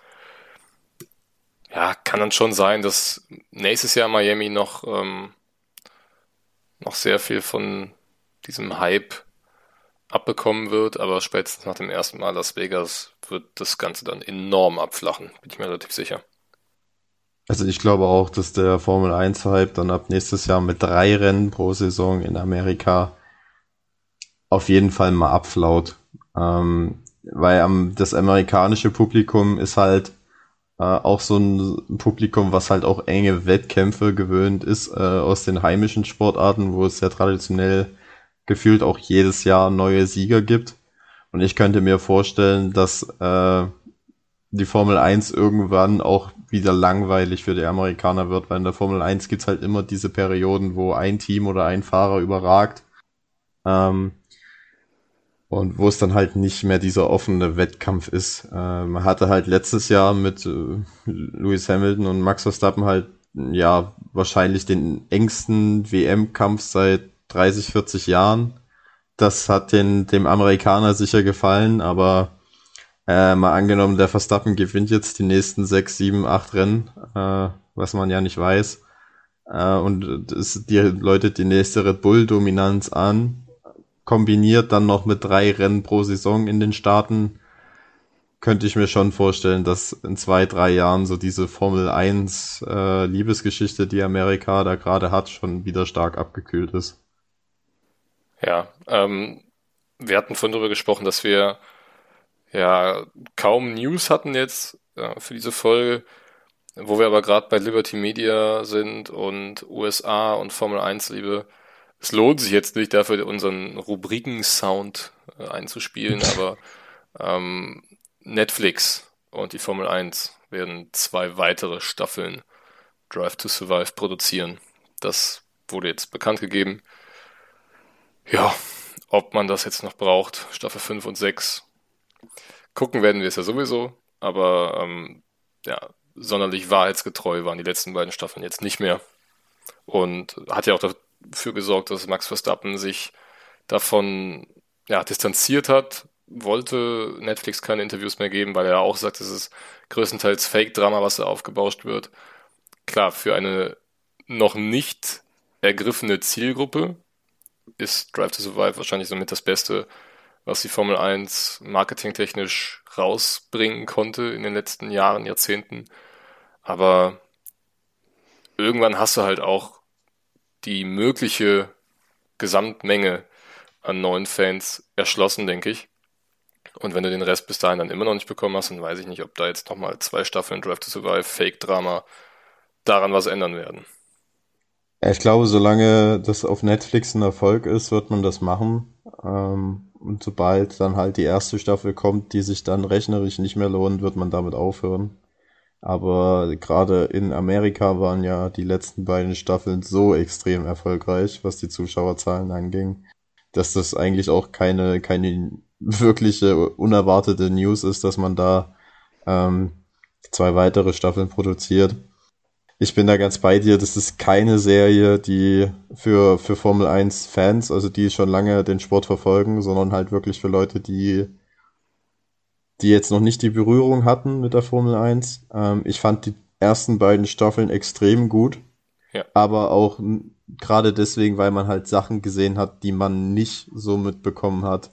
Ja, kann dann schon sein, dass nächstes Jahr Miami noch, ähm, noch sehr viel von diesem Hype abbekommen wird, aber spätestens nach dem ersten Mal Las Vegas wird das Ganze dann enorm abflachen, bin ich mir relativ sicher. Also ich glaube auch, dass der Formel 1 Hype dann ab nächstes Jahr mit drei Rennen pro Saison in Amerika auf jeden Fall mal abflaut. Ähm, weil am, das amerikanische Publikum ist halt äh, auch so ein Publikum, was halt auch enge Wettkämpfe gewöhnt ist äh, aus den heimischen Sportarten, wo es ja traditionell gefühlt auch jedes Jahr neue Sieger gibt. Und ich könnte mir vorstellen, dass äh, die Formel 1 irgendwann auch wieder langweilig für die Amerikaner wird, weil in der Formel 1 gibt's halt immer diese Perioden, wo ein Team oder ein Fahrer überragt. Ähm, und wo es dann halt nicht mehr dieser offene Wettkampf ist. Äh, man hatte halt letztes Jahr mit äh, Lewis Hamilton und Max Verstappen halt ja wahrscheinlich den engsten WM-Kampf seit 30, 40 Jahren. Das hat den, dem Amerikaner sicher gefallen, aber äh, mal angenommen, der Verstappen gewinnt jetzt die nächsten sechs, sieben, acht Rennen, äh, was man ja nicht weiß. Äh, und es, die Leute die nächste Red Bull-Dominanz an, kombiniert dann noch mit drei Rennen pro Saison in den Staaten, könnte ich mir schon vorstellen, dass in zwei, drei Jahren so diese Formel 1 äh, Liebesgeschichte, die Amerika da gerade hat, schon wieder stark abgekühlt ist. Ja, ähm, wir hatten vorhin darüber gesprochen, dass wir ja kaum News hatten jetzt äh, für diese Folge, wo wir aber gerade bei Liberty Media sind und USA und Formel 1 Liebe es lohnt sich jetzt nicht dafür, unseren Rubriken-Sound äh, einzuspielen, aber ähm, Netflix und die Formel 1 werden zwei weitere Staffeln Drive to Survive produzieren. Das wurde jetzt bekannt gegeben. Ja, ob man das jetzt noch braucht, Staffel 5 und 6. Gucken werden wir es ja sowieso, aber ähm, ja, sonderlich wahrheitsgetreu waren die letzten beiden Staffeln jetzt nicht mehr. Und hat ja auch dafür gesorgt, dass Max Verstappen sich davon ja, distanziert hat, wollte Netflix keine Interviews mehr geben, weil er auch sagt, es ist größtenteils Fake-Drama, was da aufgebauscht wird. Klar, für eine noch nicht ergriffene Zielgruppe ist Drive to Survive wahrscheinlich somit das Beste, was die Formel 1 marketingtechnisch rausbringen konnte in den letzten Jahren, Jahrzehnten. Aber irgendwann hast du halt auch die mögliche Gesamtmenge an neuen Fans erschlossen, denke ich. Und wenn du den Rest bis dahin dann immer noch nicht bekommen hast, dann weiß ich nicht, ob da jetzt nochmal zwei Staffeln Drive to Survive, Fake-Drama daran was ändern werden. Ich glaube, solange das auf Netflix ein Erfolg ist, wird man das machen. Ähm, und sobald dann halt die erste Staffel kommt, die sich dann rechnerisch nicht mehr lohnt, wird man damit aufhören. Aber gerade in Amerika waren ja die letzten beiden Staffeln so extrem erfolgreich, was die Zuschauerzahlen anging, dass das eigentlich auch keine, keine wirkliche unerwartete News ist, dass man da ähm, zwei weitere Staffeln produziert. Ich bin da ganz bei dir, das ist keine Serie, die für, für Formel 1 Fans, also die schon lange den Sport verfolgen, sondern halt wirklich für Leute, die die jetzt noch nicht die Berührung hatten mit der Formel 1. Ähm, ich fand die ersten beiden Staffeln extrem gut. Ja. Aber auch gerade deswegen, weil man halt Sachen gesehen hat, die man nicht so mitbekommen hat,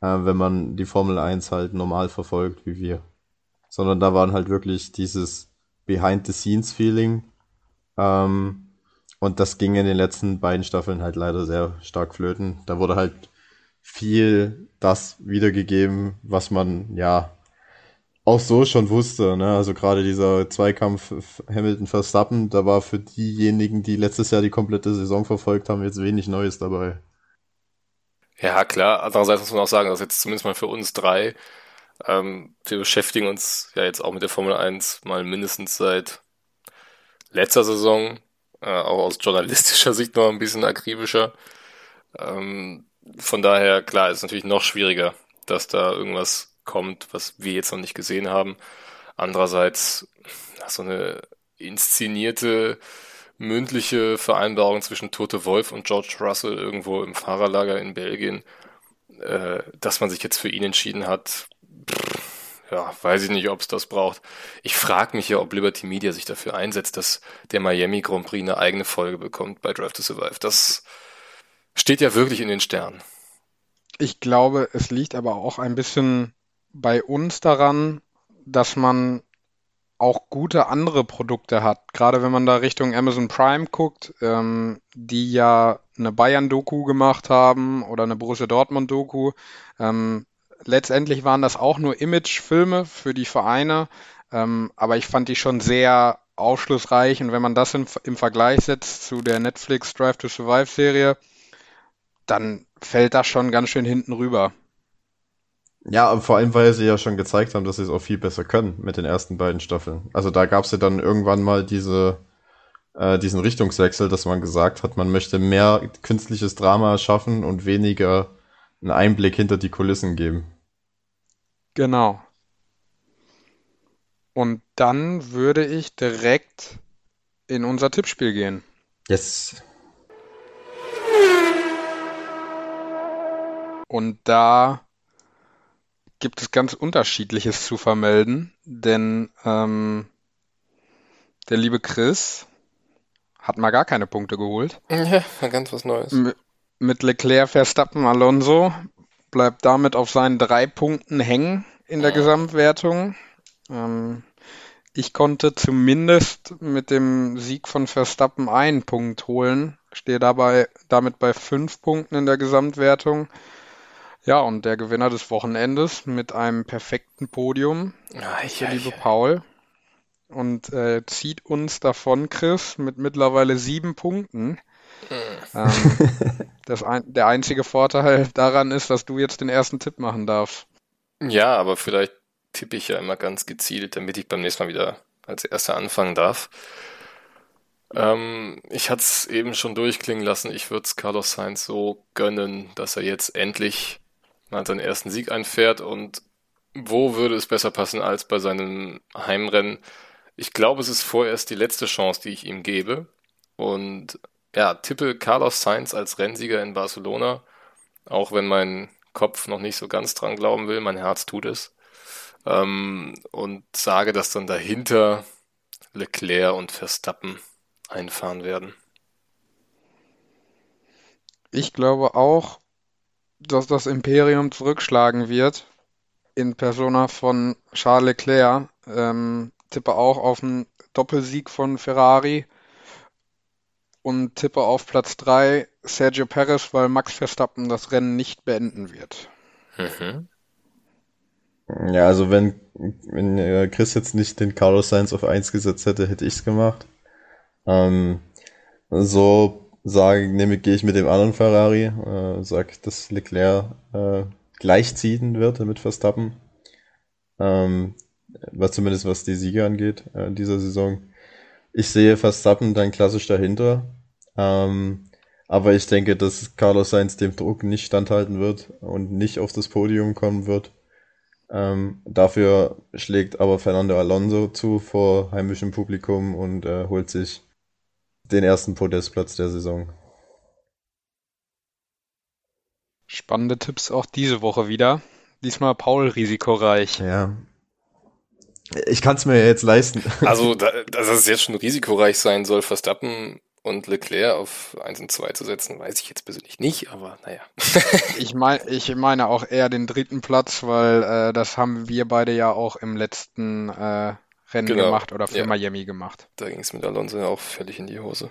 äh, wenn man die Formel 1 halt normal verfolgt wie wir. Sondern da waren halt wirklich dieses Behind-the-Scenes-Feeling. Ähm, und das ging in den letzten beiden Staffeln halt leider sehr stark flöten. Da wurde halt viel das wiedergegeben, was man ja auch so schon wusste. Ne? Also gerade dieser Zweikampf Hamilton-Verstappen, da war für diejenigen, die letztes Jahr die komplette Saison verfolgt haben, jetzt wenig Neues dabei. Ja, klar. Andererseits muss man auch sagen, dass jetzt zumindest mal für uns drei, ähm, wir beschäftigen uns ja jetzt auch mit der Formel 1 mal mindestens seit letzter Saison, äh, auch aus journalistischer Sicht noch ein bisschen akribischer. Ähm, von daher, klar, ist natürlich noch schwieriger, dass da irgendwas kommt, was wir jetzt noch nicht gesehen haben. Andererseits, so eine inszenierte mündliche Vereinbarung zwischen Tote Wolf und George Russell irgendwo im Fahrerlager in Belgien, äh, dass man sich jetzt für ihn entschieden hat, pff, ja, weiß ich nicht, ob es das braucht. Ich frage mich ja, ob Liberty Media sich dafür einsetzt, dass der Miami Grand Prix eine eigene Folge bekommt bei Drive to Survive. Das steht ja wirklich in den Sternen. Ich glaube, es liegt aber auch ein bisschen bei uns daran, dass man auch gute andere Produkte hat. Gerade wenn man da Richtung Amazon Prime guckt, ähm, die ja eine Bayern-Doku gemacht haben oder eine Borussia Dortmund-Doku. Ähm, letztendlich waren das auch nur Image-Filme für die Vereine, ähm, aber ich fand die schon sehr aufschlussreich. Und wenn man das in, im Vergleich setzt zu der Netflix Drive to Survive-Serie, dann fällt das schon ganz schön hinten rüber. Ja, vor allem, weil sie ja schon gezeigt haben, dass sie es auch viel besser können mit den ersten beiden Staffeln. Also da gab es ja dann irgendwann mal diese, äh, diesen Richtungswechsel, dass man gesagt hat, man möchte mehr künstliches Drama schaffen und weniger einen Einblick hinter die Kulissen geben. Genau. Und dann würde ich direkt in unser Tippspiel gehen. Yes. Und da gibt es ganz unterschiedliches zu vermelden, denn ähm, der liebe Chris hat mal gar keine Punkte geholt. Ja, ganz was Neues. M mit Leclerc, Verstappen, Alonso bleibt damit auf seinen drei Punkten hängen in der Gesamtwertung. Ähm, ich konnte zumindest mit dem Sieg von Verstappen einen Punkt holen, stehe dabei damit bei fünf Punkten in der Gesamtwertung. Ja, und der Gewinner des Wochenendes mit einem perfekten Podium Ai, ist der ai, liebe ai. Paul und äh, zieht uns davon, Chris, mit mittlerweile sieben Punkten. Ähm, das ein, der einzige Vorteil daran ist, dass du jetzt den ersten Tipp machen darfst. Ja, aber vielleicht tippe ich ja immer ganz gezielt, damit ich beim nächsten Mal wieder als Erster anfangen darf. Ähm, ich hatte es eben schon durchklingen lassen. Ich würde es Carlos Sainz so gönnen, dass er jetzt endlich mal seinen ersten Sieg einfährt. Und wo würde es besser passen als bei seinem Heimrennen? Ich glaube, es ist vorerst die letzte Chance, die ich ihm gebe. Und ja, tippe Carlos Sainz als Rennsieger in Barcelona, auch wenn mein Kopf noch nicht so ganz dran glauben will, mein Herz tut es. Ähm, und sage, dass dann dahinter Leclerc und Verstappen einfahren werden. Ich glaube auch, dass das Imperium zurückschlagen wird in Persona von Charles Leclerc. Ähm, tippe auch auf einen Doppelsieg von Ferrari und tippe auf Platz 3 Sergio Perez, weil Max Verstappen das Rennen nicht beenden wird. Mhm. Ja, also wenn, wenn äh, Chris jetzt nicht den Carlos Sainz auf 1 gesetzt hätte, hätte ich's gemacht. Ähm, so sage, nehme, gehe ich mit dem anderen Ferrari, äh, sag, dass Leclerc äh, gleichziehen wird mit Verstappen. Ähm, was zumindest was die Siege angeht äh, in dieser Saison. Ich sehe Verstappen dann klassisch dahinter. Ähm, aber ich denke, dass Carlos Sainz dem Druck nicht standhalten wird und nicht auf das Podium kommen wird. Ähm, dafür schlägt aber Fernando Alonso zu vor heimischem Publikum und äh, holt sich den ersten Podestplatz der Saison. Spannende Tipps auch diese Woche wieder. Diesmal Paul risikoreich. Ja. Ich kann es mir jetzt leisten. Also, da, dass es jetzt schon risikoreich sein soll, Verstappen und Leclerc auf 1 und 2 zu setzen, weiß ich jetzt persönlich nicht, aber naja. Ich meine, ich meine auch eher den dritten Platz, weil äh, das haben wir beide ja auch im letzten äh, Rennen Genau, gemacht oder für ja. Miami gemacht. Da ging es mit Alonso ja auch völlig in die Hose.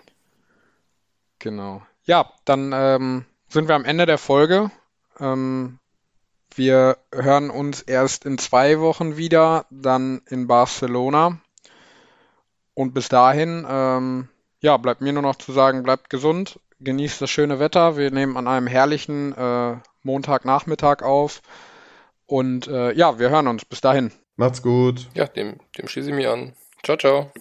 Genau. Ja, dann ähm, sind wir am Ende der Folge. Ähm, wir hören uns erst in zwei Wochen wieder, dann in Barcelona. Und bis dahin, ähm, ja, bleibt mir nur noch zu sagen, bleibt gesund, genießt das schöne Wetter. Wir nehmen an einem herrlichen äh, Montagnachmittag auf. Und äh, ja, wir hören uns. Bis dahin. Macht's gut. Ja, dem, dem schließe ich mich an. Ciao, ciao.